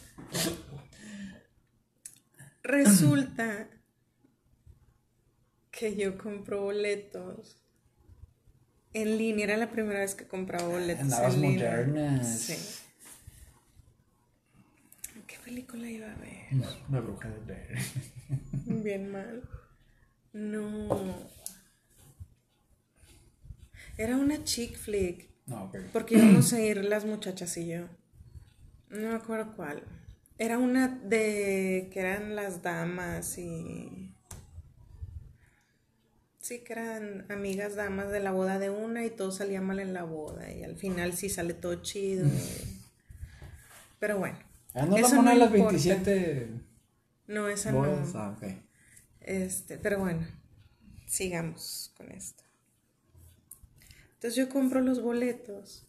Resulta que yo compro boletos en línea. Era la primera vez que compraba boletos Andabas en línea. modernas. Sí. ¿Qué película iba a ver? Una bruja de Blair. Bien mal. No. Era una chick flick. No, ok. Porque íbamos a ir las muchachas y yo. No me acuerdo cuál. Era una de que eran las damas y... Sí, que eran amigas damas de la boda de una y todo salía mal en la boda y al final sí sale todo chido. y- Pero bueno. Ah, no la eso mona de las importa. 27 No, esa bodas. no. Ah, ok. Este, pero bueno, sigamos con esto. Entonces yo compro los boletos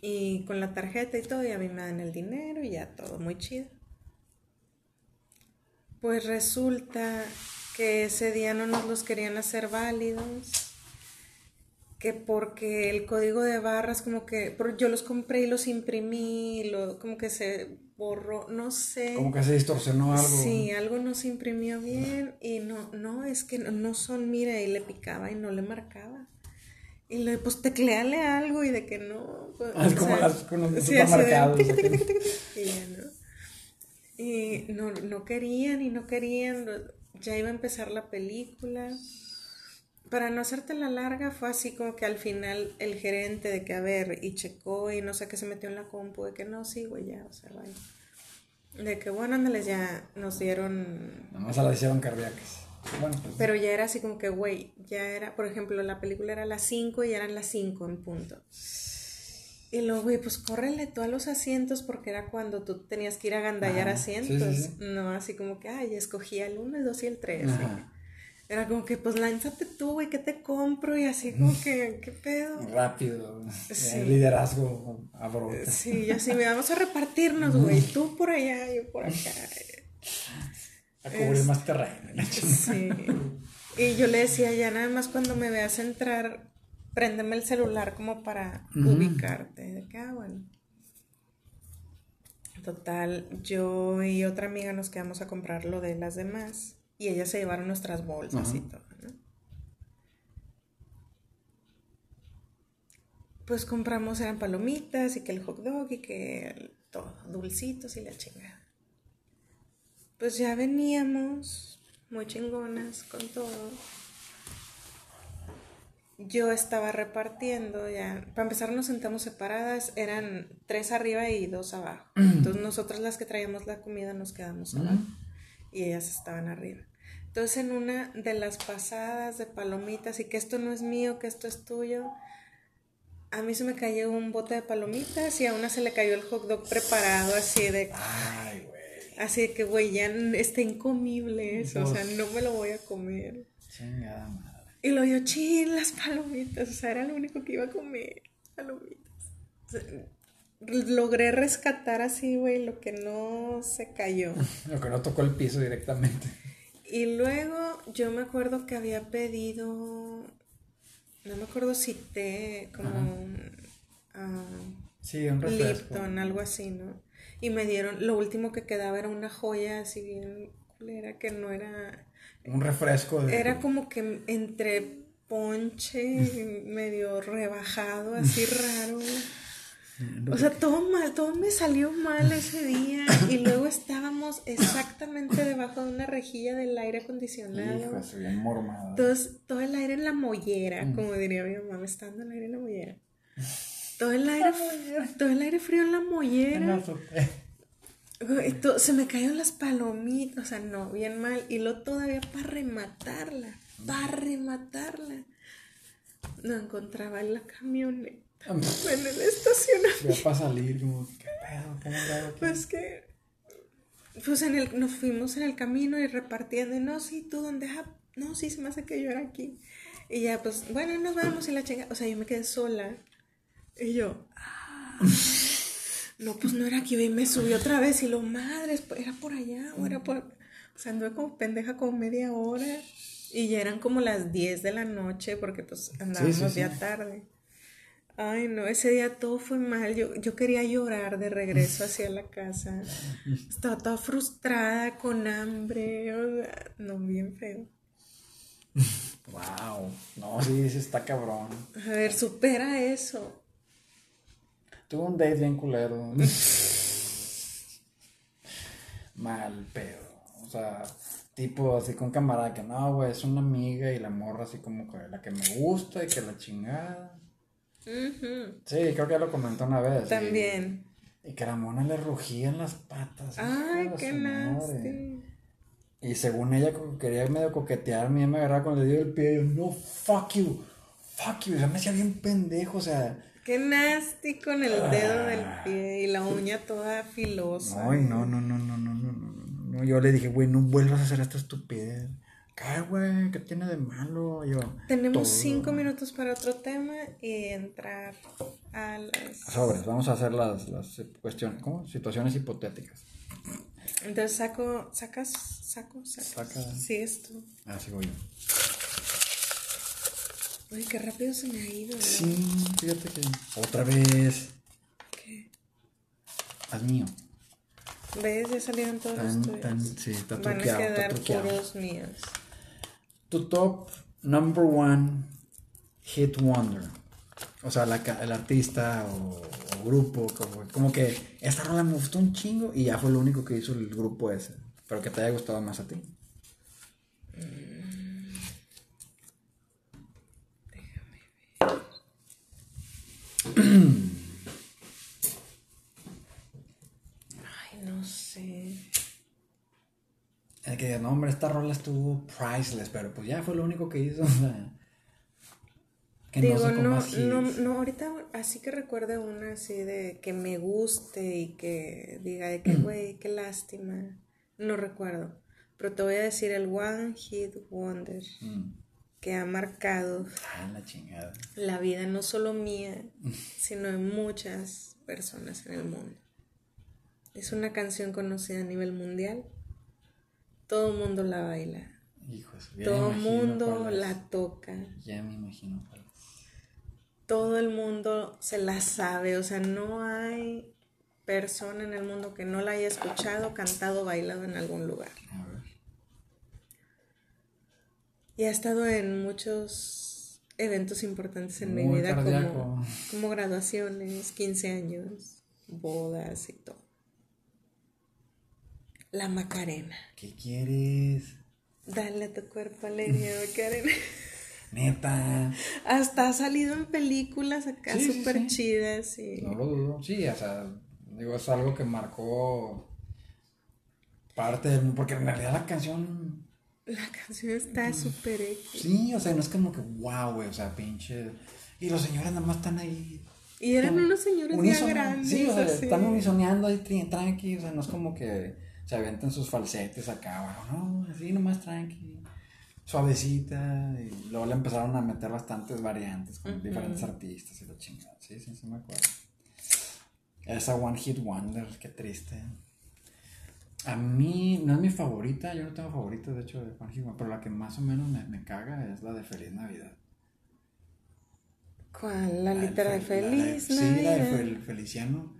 y con la tarjeta y todo, y a mí me dan el dinero y ya todo muy chido. Pues resulta que ese día no nos los querían hacer válidos, que porque el código de barras como que yo los compré y los imprimí, lo, como que se borró, no sé. Como que se distorsionó algo. Sí, algo no se imprimió bien y no, no, es que no, no son, mira, y le picaba y no le marcaba. Y le, pues tecleale algo y de que no. pues, Ah, es como sea, las con los sí, de y ya, ¿no? Y no, no querían y no querían, ya iba a empezar la película. Para no hacerte la larga, fue así como que al final el gerente de que, a ver, y checó y no sé qué se metió en la compu, de que no, sí, güey, ya, o sea, vaya. De que, bueno, ándales, ya nos dieron Nada más se las hicieron cardíacas. Bueno, pues. pero ya era así como que, güey, ya era, por ejemplo, la película era a las 5 y eran las 5 en punto. Y luego, güey, pues córrele tú a los asientos porque era cuando tú tenías que ir a gandallar sí, asientos. sí, sí. No, así como que, ay, escogía el 1, el 2 y el 3. Ajá. Era como que, pues lánzate tú, güey, que te compro? Y así como <laughs> que, ¿qué pedo? Rápido. Sí. El liderazgo abrota. Sí, ya sí, vamos a repartirnos, güey, tú por allá, yo por acá. A cubrir Es- más terreno. <laughs> Sí. Y yo le decía, ya nada más cuando me veas entrar, préndeme el celular como para ubicarte. De que, ah, bueno. Total, yo y otra amiga nos quedamos a comprar lo de las demás y ellas se llevaron nuestras bolsas y todo, ¿no? Pues compramos, eran palomitas y que el hot dog y que el- todo, dulcitos y la chingada. Pues ya veníamos muy chingonas con todo. Yo estaba repartiendo ya. Para empezar nos sentamos separadas, eran tres arriba y dos abajo. <clears throat> Entonces nosotras las que traíamos la comida nos quedamos abajo y ellas estaban arriba. Entonces en una de las pasadas de palomitas y que esto no es mío, que esto es tuyo, a mí se me cayó un bote de palomitas y a una se le cayó el hot dog preparado así de... Ay, güey. Así que, güey, ya está incomible eso, o sea, no me lo voy a comer. Chingada madre. Y lo yo, chin, las palomitas, o sea, era lo único que iba a comer, palomitas. O sea, logré rescatar así, güey, lo que no se cayó. <laughs> Lo que no tocó el piso directamente. Y luego yo me acuerdo que había pedido, no me acuerdo si té, como Ajá. Sí, un refresco. Lipton, algo así, ¿no? Y me dieron, lo último que quedaba era una joya así bien culera que no era, Un refresco de. era como que entre ponche <laughs> medio rebajado, así raro. O sea, todo mal, todo me salió mal ese día. Y luego estábamos exactamente debajo de una rejilla del aire acondicionado. Hijo, bien mormada. Entonces, todo el aire en la mollera, Mm. como diría mi mamá, dando el aire en la mollera. Todo el aire, todo el aire frío en la mollera. No, supe. Güey, to- se me cayeron las palomitas, o sea, no, bien mal. Y lo todavía para rematarla, para rematarla. No encontraba la camioneta en el estacionamiento. Ya para salir, como, ¿qué pedo? ¿Cómo hago aquí? Pues que, pues en el, nos fuimos en el camino y repartiendo, y no, sí, tú dónde, ah, no, sí, se me hace que yo era aquí. Y ya, pues, bueno, nos vamos y la chinga, o sea, yo me quedé sola. Y yo, ah, no, pues no era aquí, y me subí otra vez y lo, madres, pues, era por allá, o era por, o sea, anduve como pendeja como media hora. Y ya eran como las 10 de la noche porque pues andábamos sí, sí. ya tarde. Ay, no, ese día todo fue mal. Yo, yo quería llorar de regreso hacia la casa. <laughs> Estaba toda frustrada, con hambre. o sea, no, bien feo. Wow. No, sí, sí está cabrón. A ver, supera eso. Tuve un date bien culero. <laughs> Mal pedo. O sea, tipo así con camarada que no, güey, es una amiga y la morra así como que la que me gusta y que la chingada. Sí, creo que ya lo comentó una vez. También. Y, que a la mona le rugían las patas. Ay, qué nasty. Y según ella quería medio coquetearme, me agarraba con el dedo del pie y yo, no, fuck you, fuck you. O sea, me hacía bien pendejo, o sea. Qué nasty con el dedo del ah. pie y la uña toda filosa. Ay, no, no, no, no, no, no, no. Yo le dije, güey, no vuelvas a hacer esta estupidez. ¿Qué, güey? ¿Qué tiene de malo? Yo, Tenemos cinco minutos para otro tema y entrar a las... Sobres, vamos a hacer las, las cuestiones, ¿cómo? Situaciones hipotéticas. Entonces saco, sacas, saco, sacas. Saca. Sí, esto. Ah, sí voy yo. Uy, qué rápido se me ha ido. ¿no? Sí, fíjate que. Otra vez. ¿Qué? Haz mío. ¿Ves? Ya salieron todos tan, los Tan, sí, está Van a quedar puros míos. Tu top number one hit wonder. O sea, la, el artista o grupo, como, como que esta rola me gustó un chingo y ya fue lo único que hizo el grupo ese. Pero que te haya gustado más a ti. Déjame Ay, no sé. El que, no, hombre, esta rola estuvo priceless, pero pues ya fue lo único que hizo. <laughs> Digo, no, no, no, ahorita así que recuerde una así de que me guste y que diga de que, mm. güey, qué lástima. No recuerdo. Pero te voy a decir el One Hit Wonder mm. Que ha marcado ah, la, chingada. la vida no solo mía, <laughs> sino de muchas personas en el mundo. Es una canción conocida a nivel mundial. Todo el mundo la baila. Hijos, Todo el mundo la toca. Ya me imagino todo el mundo se la sabe, o sea, no hay persona en el mundo que no la haya escuchado, cantado, bailado en algún lugar. Y ha estado en muchos eventos importantes en mi vida, como, como graduaciones, 15 años, bodas y todo. La Macarena. ¿Qué quieres? Dale a tu cuerpo alegría, <laughs> Macarena. Neta. Hasta ha salido en películas acá súper chidas. Y... No lo dudo. Sí, o sea, digo, es algo que marcó parte del. Porque en realidad la canción. La canción está súper Sí, o sea, no es como que wow, güey, o sea, pinche. Y los señores nada más están ahí. Y eran unos señores ya grandes. Sí, o sea, están unisoneando ahí tranqui, o sea, no es como que se avienten sus falsetes acá, no, así nomás tranqui suavecita y luego le empezaron a meter bastantes variantes con diferentes artistas y lo chingada. Sí, sí, sí me acuerdo. Esa One Hit Wonder, qué triste. A mí no es mi favorita, yo no tengo favorita de hecho de Hit Wonder, pero la que más o menos me, caga es la de Feliz Navidad. ¿Cuál? La, litera de Feliz Navidad. Sí, la de Feliciano.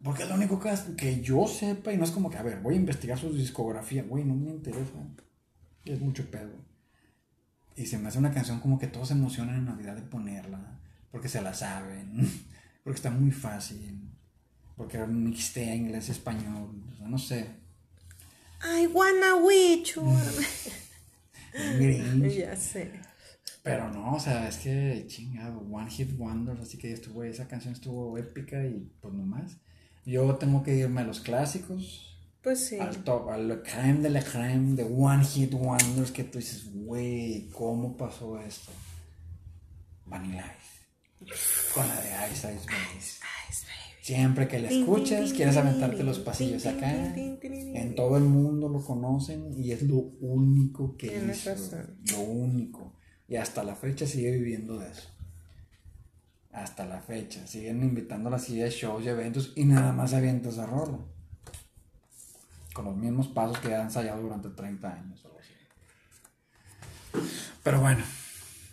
Porque es lo único que, que yo sepa y no es como que, a ver, voy a investigar su discografía, güey, no me interesa. Es mucho pedo. Y se me hace una canción como que todos se emocionan en Navidad de ponerla, porque se la saben, <laughs> porque está muy fácil, porque era un mixtea inglés-español, no sé. I wanna wish <laughs> <laughs> ya sé. Pero no, o sea, es que chingado, One Hit Wonder, así que estuvo, esa canción estuvo épica y pues nomás. Yo tengo que irme a los clásicos, pues sí. Al top, al creme de la creme, de One Hit Wonders, que tú dices, güey, ¿cómo pasó esto? Vanilla Ice. Con la de Ice Ice Baby. Siempre que la escuchas, quieres aventarte los pasillos acá. En todo el mundo lo conocen y es lo único que hizo. Lo único. Y hasta la fecha sigue viviendo de eso. Hasta la fecha. Siguen invitándola así a shows y eventos y nada más avienta esa rola con los mismos pasos que ha ensayado durante 30 años. Pero bueno,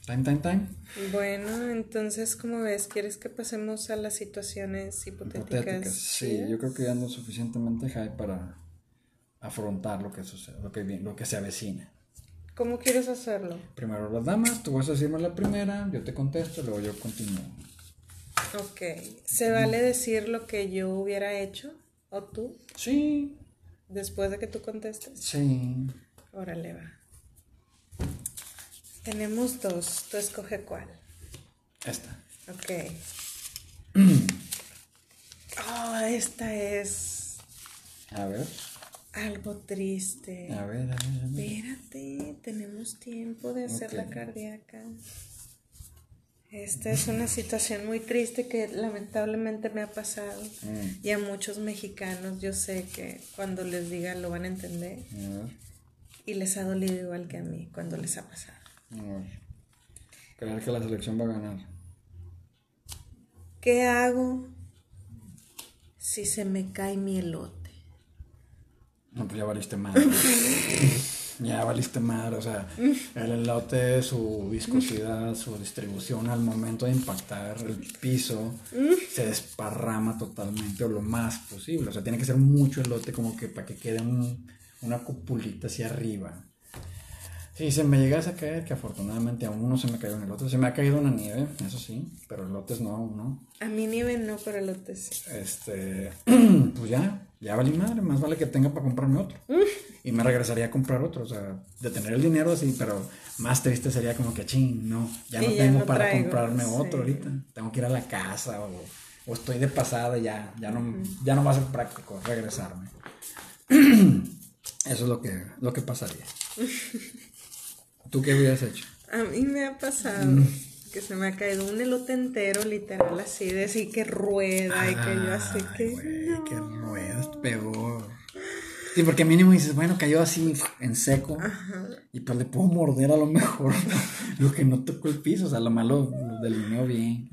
time, time, time. Bueno, entonces, como ves? ¿Quieres que pasemos a las situaciones hipotéticas? Sí, yo creo que ya ando suficientemente high para afrontar lo que sucede, lo que, lo que se avecina. ¿Cómo quieres hacerlo? Primero las damas, tú vas a decirme la primera, yo te contesto, luego yo continúo. Ok. ¿Se vale decir lo que yo hubiera hecho? ¿O tú? Sí, Después de que tú contestes. Sí. Órale, va. Tenemos dos. Tú escoge cuál. Esta. Ok. Oh, esta es A ver. algo triste. A ver, a ver, a ver. Espérate, tenemos tiempo de hacer la cardíaca. Esta es una situación muy triste que lamentablemente me ha pasado. Mm, Y a muchos mexicanos yo sé que cuando les diga lo van a entender. Y les ha dolido igual que a mí cuando les ha pasado. A ver. Creer que la selección va a ganar. ¿Qué hago si se me cae mi elote? No, pues ya valiste madre. <laughs> ya valiste madre. O sea, el elote, su viscosidad, su distribución al momento de impactar el piso, se desparrama totalmente o lo más posible. O sea, tiene que ser mucho elote como que para que quede un- una cupulita hacia arriba. Sí, se me llegase a caer, que afortunadamente aún no se me cayó un elote. Se me ha caído una nieve, eso sí, pero elotes no, no. A mí nieve no, pero elote sí. Este, <clears throat> pues ya, ya valí madre, más vale que tenga para comprarme otro. <laughs> Y me regresaría a comprar otro, o sea, de tener el dinero así, pero más triste sería como que, ching, no, ya no ya tengo no para traigo, comprarme sí. otro ahorita. Tengo que ir a la casa o, o estoy de pasada ya, ya no, ya no va a ser práctico regresarme. <clears throat> Eso es lo que, lo que pasaría. <laughs> ¿Tú qué hubieras hecho? A mí me ha pasado Mm. que se me ha caído un elote entero, literal, así, de así que rueda y que yo así que. güey, no. qué ruedas, peor. Sí, porque mínimo dices, bueno, cayó así en seco. Y pues le puedo morder a lo mejor <laughs> lo que no tocó el piso. O sea, lo malo lo delineó bien.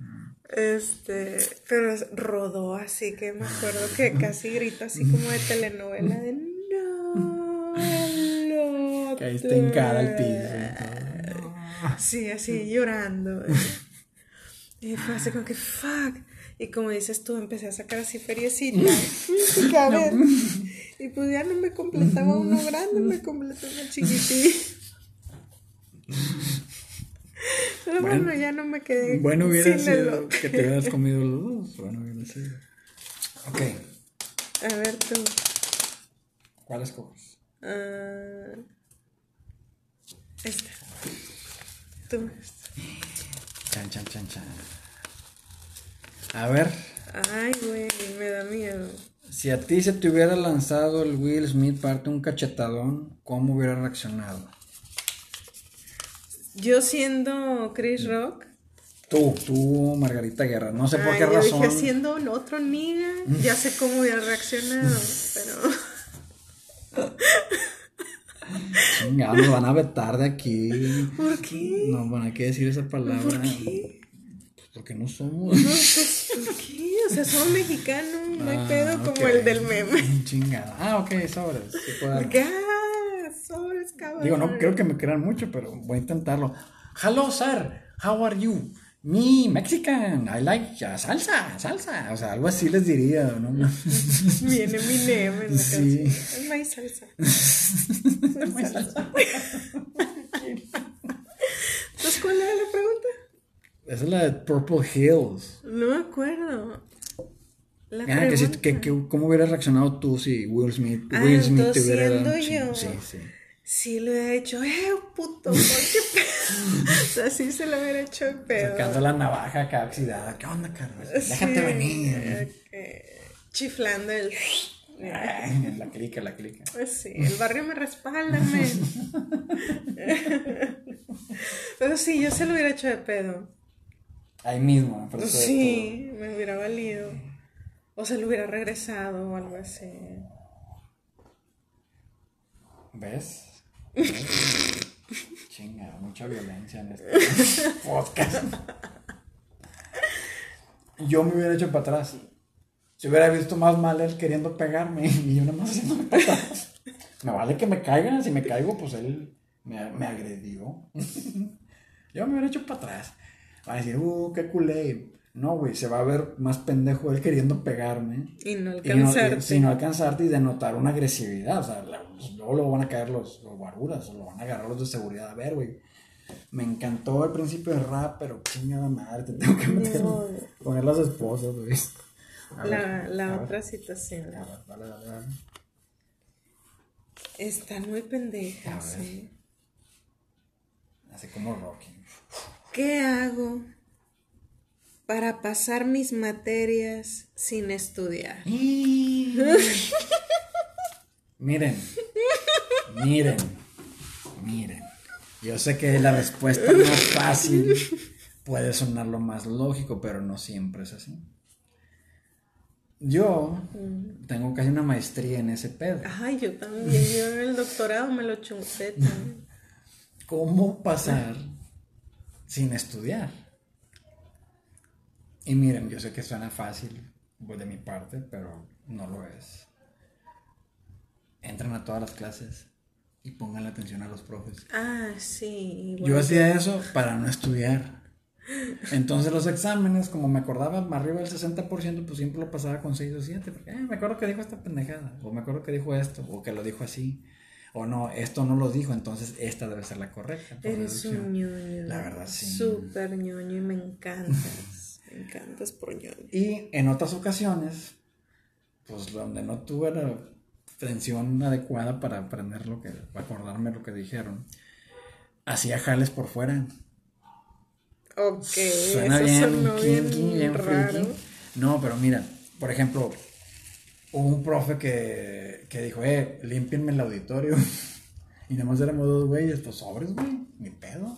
Este, pero es- rodó así que me acuerdo que <laughs> casi grito así como de telenovela de no, elote". Caíste en cara al piso. Sí, así llorando. Y fue así como que fuck. Y como dices tú, empecé a sacar así feriecita. <laughs> Y, pues ya no me completaba uno grande, me completó uno chiquitito. Pero bueno, Bueno. ya no me quedé Bueno, hubiera sin sido que te hubieras comido los dos. Bueno, hubiera sido. Ok, A ver tú. ¿cuál escoges? ah, esta. Tú. Chan, chan, chan, chan. A ver, Ay, güey, me da miedo. si a ti se te hubiera lanzado el Will Smith parte un cachetadón, ¿cómo hubiera reaccionado? Yo siendo Chris Rock. Tú, tú, Margarita Guerra. No sé por qué yo razón. dije siendo otro niga, ya sé cómo hubiera reaccionado, <laughs> pero Chingado, nos van a vetar de aquí. ¿por qué? No, bueno, hay que decir esa palabra. ¿Por qué? Pues porque no somos. No, pues, ¿por qué? O sea, somos mexicanos, no hay Ah, pedo como el del meme. Chingada. Ah, ok, sobres. sí puedo ah, sobres, cabrón. Digo, no creo que me crean mucho, pero voy a intentarlo. Hello, sir. How are you? Me, Mexican. I like uh, salsa, salsa. O sea, algo así les diría, ¿no? <laughs> Viene mi neme en la Sí. canción. Es maíz salsa. <laughs> Muy salsa. <laughs> Entonces, ¿cuál era la pregunta? Esa es la de Purple Hills. No me acuerdo. La Ah, que, si- pregunta. que- que- ¿Cómo hubieras reaccionado tú si Will Smith, Ah, Will Smith te hubiera dado yo. Sí, sí. Sí, le hubiera dicho, eh, puto, ¿por qué pedo? <laughs> o sea, sí se lo hubiera hecho de pedo. Sacando la navaja acá oxidada. ¿Qué onda, Carlos? Déjate Sí, venir. chiflando el. Ay, la clica, la clica. Pues sí, el barrio me respalda, men. <laughs> Pero sí, yo se lo hubiera hecho de pedo. Ahí mismo, enfrente de Sí, me hubiera valido. O se lo hubiera regresado o algo así. ¿Ves? Chinga, mucha violencia en este <laughs> podcast. Yo me hubiera hecho para atrás. Si hubiera visto más mal él queriendo pegarme y yo nada más haciéndome para atrás. <laughs> Me vale que me caiga, si me caigo, pues él me, me agredió. <laughs> Yo me hubiera hecho para atrás. Va a decir, uh, qué culé. No, güey, se va a ver más pendejo él queriendo pegarme. Y no alcanzarte. y- no alcanzarte y denotar una agresividad. O sea, pues, luego lo van a caer los, los guaruras, o lo van a agarrar los de seguridad. A ver, güey. Me encantó el principio del rap, pero chingada madre, te tengo que meter. No. Poner las esposas, güey. La, la otra situación. Dale, dale. Están muy pendejas. ¿eh? Así como Rocky. ¿Qué hago para pasar mis materias sin estudiar? miren, miren, miren. Yo sé que la respuesta más fácil puede sonar lo más lógico, pero no siempre es así. Yo tengo casi una maestría en ese pedo. Ay, yo también. Yo en el doctorado me lo chunté también. ¿Cómo pasar sin estudiar? Y miren, yo sé que suena fácil pues, de mi parte, pero no lo es. Entran a todas las clases y pongan atención a los profes. Ah, sí. Yo igual. hacía eso para no estudiar. Entonces los exámenes, como me acordaba más arriba del 60%, pues siempre lo pasaba con 6 o 7. Porque "Eh, me acuerdo que dijo esta pendejada, o me acuerdo que dijo esto, o que lo dijo así. O no, esto no lo dijo, entonces esta debe ser la correcta. Eres un ñoño. La verdad, sí. Súper ñoño y me encantas. Me encantas por ñoño. Y en otras ocasiones, pues donde no tuve la atención adecuada para aprender lo que, para acordarme lo que dijeron, hacía jales por fuera. Ok, Suena eso bien, bien, kinky, bien raro. freaky. No, pero mira, por ejemplo, hubo un profe que, que dijo, eh, límpienme el auditorio. <laughs> y nada más éramos dos güeyes, pues sobres, güey, ni pedo.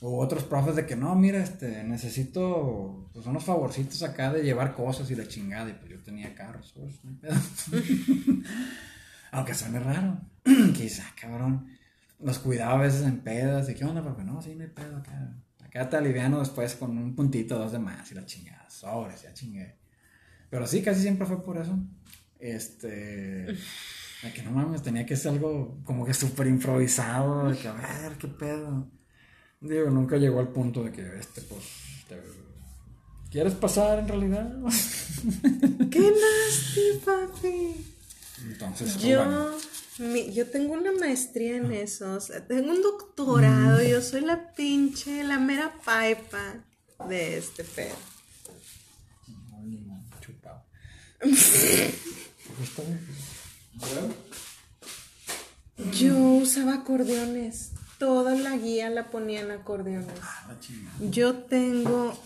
Hubo otros profes de que no, mira, este, necesito pues unos favorcitos acá de llevar cosas y la chingada. Y pues yo tenía carros, pues, no hay pedo. <laughs> Aunque suene raro. <clears throat> Quizá, cabrón. Los cuidaba a veces en pedas. ¿Y qué onda? Porque no, sí, no hay pedo acá. Acá te aliviano después con un puntito, dos de más y la chingada. Sobres, ya chingué. Pero sí, casi siempre fue por eso. Este. De que no mames, tenía que ser algo como que súper improvisado. De que a ver, qué pedo. Digo, nunca llegó al punto de que este, pues. te- ¿Quieres pasar en realidad? <laughs> ¡Qué nasty, papi! Entonces, pues, Yo, bueno. mi- yo tengo una maestría en eso, o sea, tengo un doctorado, yo soy la pinche, la mera paipa de este pedo. No, ni modo, chupado. <laughs> Yo usaba acordeones, toda la guía la ponía en acordeones. Ah. Yo tengo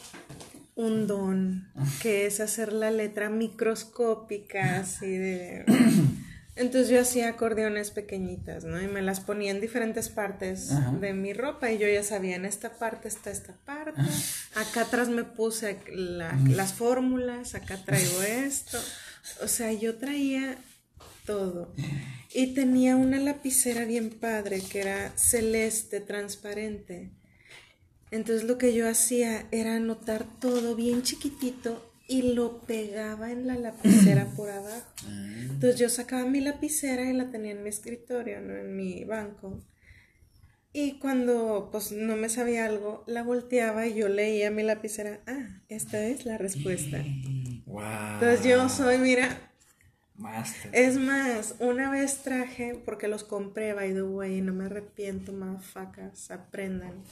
un don que es hacer la letra microscópica, así de... <coughs> Entonces yo hacía acordeones pequeñitas, ¿no? Y me las ponía en diferentes partes Ajá. de mi ropa y yo ya sabía, en esta parte está esta parte, acá atrás me puse la- las fórmulas, acá traigo esto. O sea, yo traía todo. <laughs> Y tenía una lapicera bien padre que era celeste, transparente. Entonces lo que yo hacía era anotar todo bien chiquitito y lo pegaba en la lapicera <clears throat> por abajo. Entonces yo sacaba mi lapicera y la tenía en mi escritorio, ¿no? En mi banco. Y cuando pues no me sabía algo, la volteaba y yo leía mi lapicera. Ah, esta es la respuesta. <clears throat> Wow. Entonces yo soy, mira, Master. es más, una vez traje, porque los compré, by the way, no me arrepiento, mafacas, aprendan.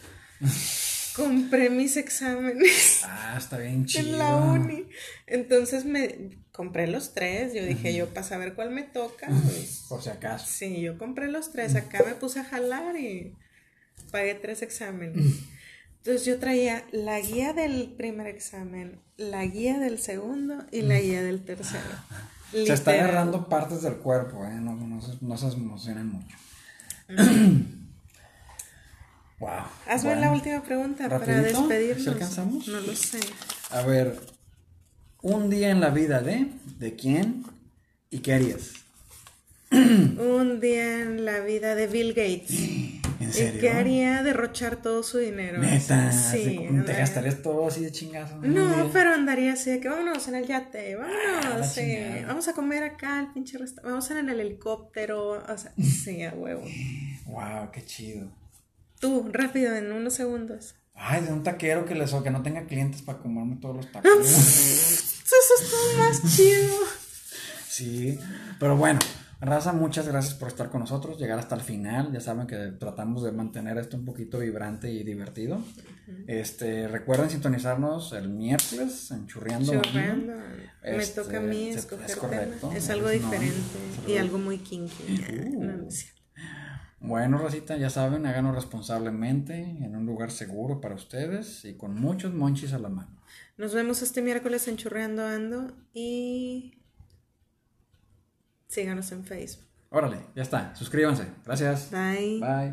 <laughs> compré mis exámenes Ah, está bien chido. en la uni. Entonces me compré los tres. Yo dije, yo para saber cuál me toca. pues, Por si acaso. sí, yo compré los tres. Acá me puse a jalar y pagué tres exámenes. Entonces yo traía la guía del primer examen, la guía del segundo y la guía del tercero. <laughs> Se está agarrando partes del cuerpo, ¿eh? No, no, se- no se emocionen mucho. wow. <clears throat> Hazme Bueno. la última pregunta para despedirnos. ¿Sí alcanzamos? No lo sé. A ver, un día en la vida de, ¿de quién y qué harías? <clears throat> Un día en la vida de Bill Gates. <clears throat> ¿En ¿Y serio? qué haría? Derrochar todo su dinero. Neta, Sí. ¿te- ¿te andaría- gastarías todo así de chingazo? No, pero andaría así de que vámonos en el yate, Ah, vámonos, sí, vamos a comer acá al pinche restaurante, vamos en el helicóptero, o sea, sí, a huevo. Wow, qué chido. Tú, rápido, en unos segundos. Ay, de un taquero que les que no tenga clientes para comerme todos los tacos. Eso es todo más chido. sí, pero bueno, Raza, muchas gracias por estar con nosotros, llegar hasta el final. Ya saben que tratamos de mantener esto un poquito vibrante y divertido. Este, recuerden sintonizarnos el miércoles en Churreando. Churreando. Me Este, toca a mí escoger es correcto. tema. Es algo Es- diferente y algo- muy kinky. Uh. No, no. Bueno, Racita, ya saben, háganlo responsablemente, en un lugar seguro para ustedes y con muchos monchis a la mano. Nos vemos este miércoles en Churreando Ando y síganos en Facebook. Órale, ya está. Suscríbanse. Gracias. Bye. Bye.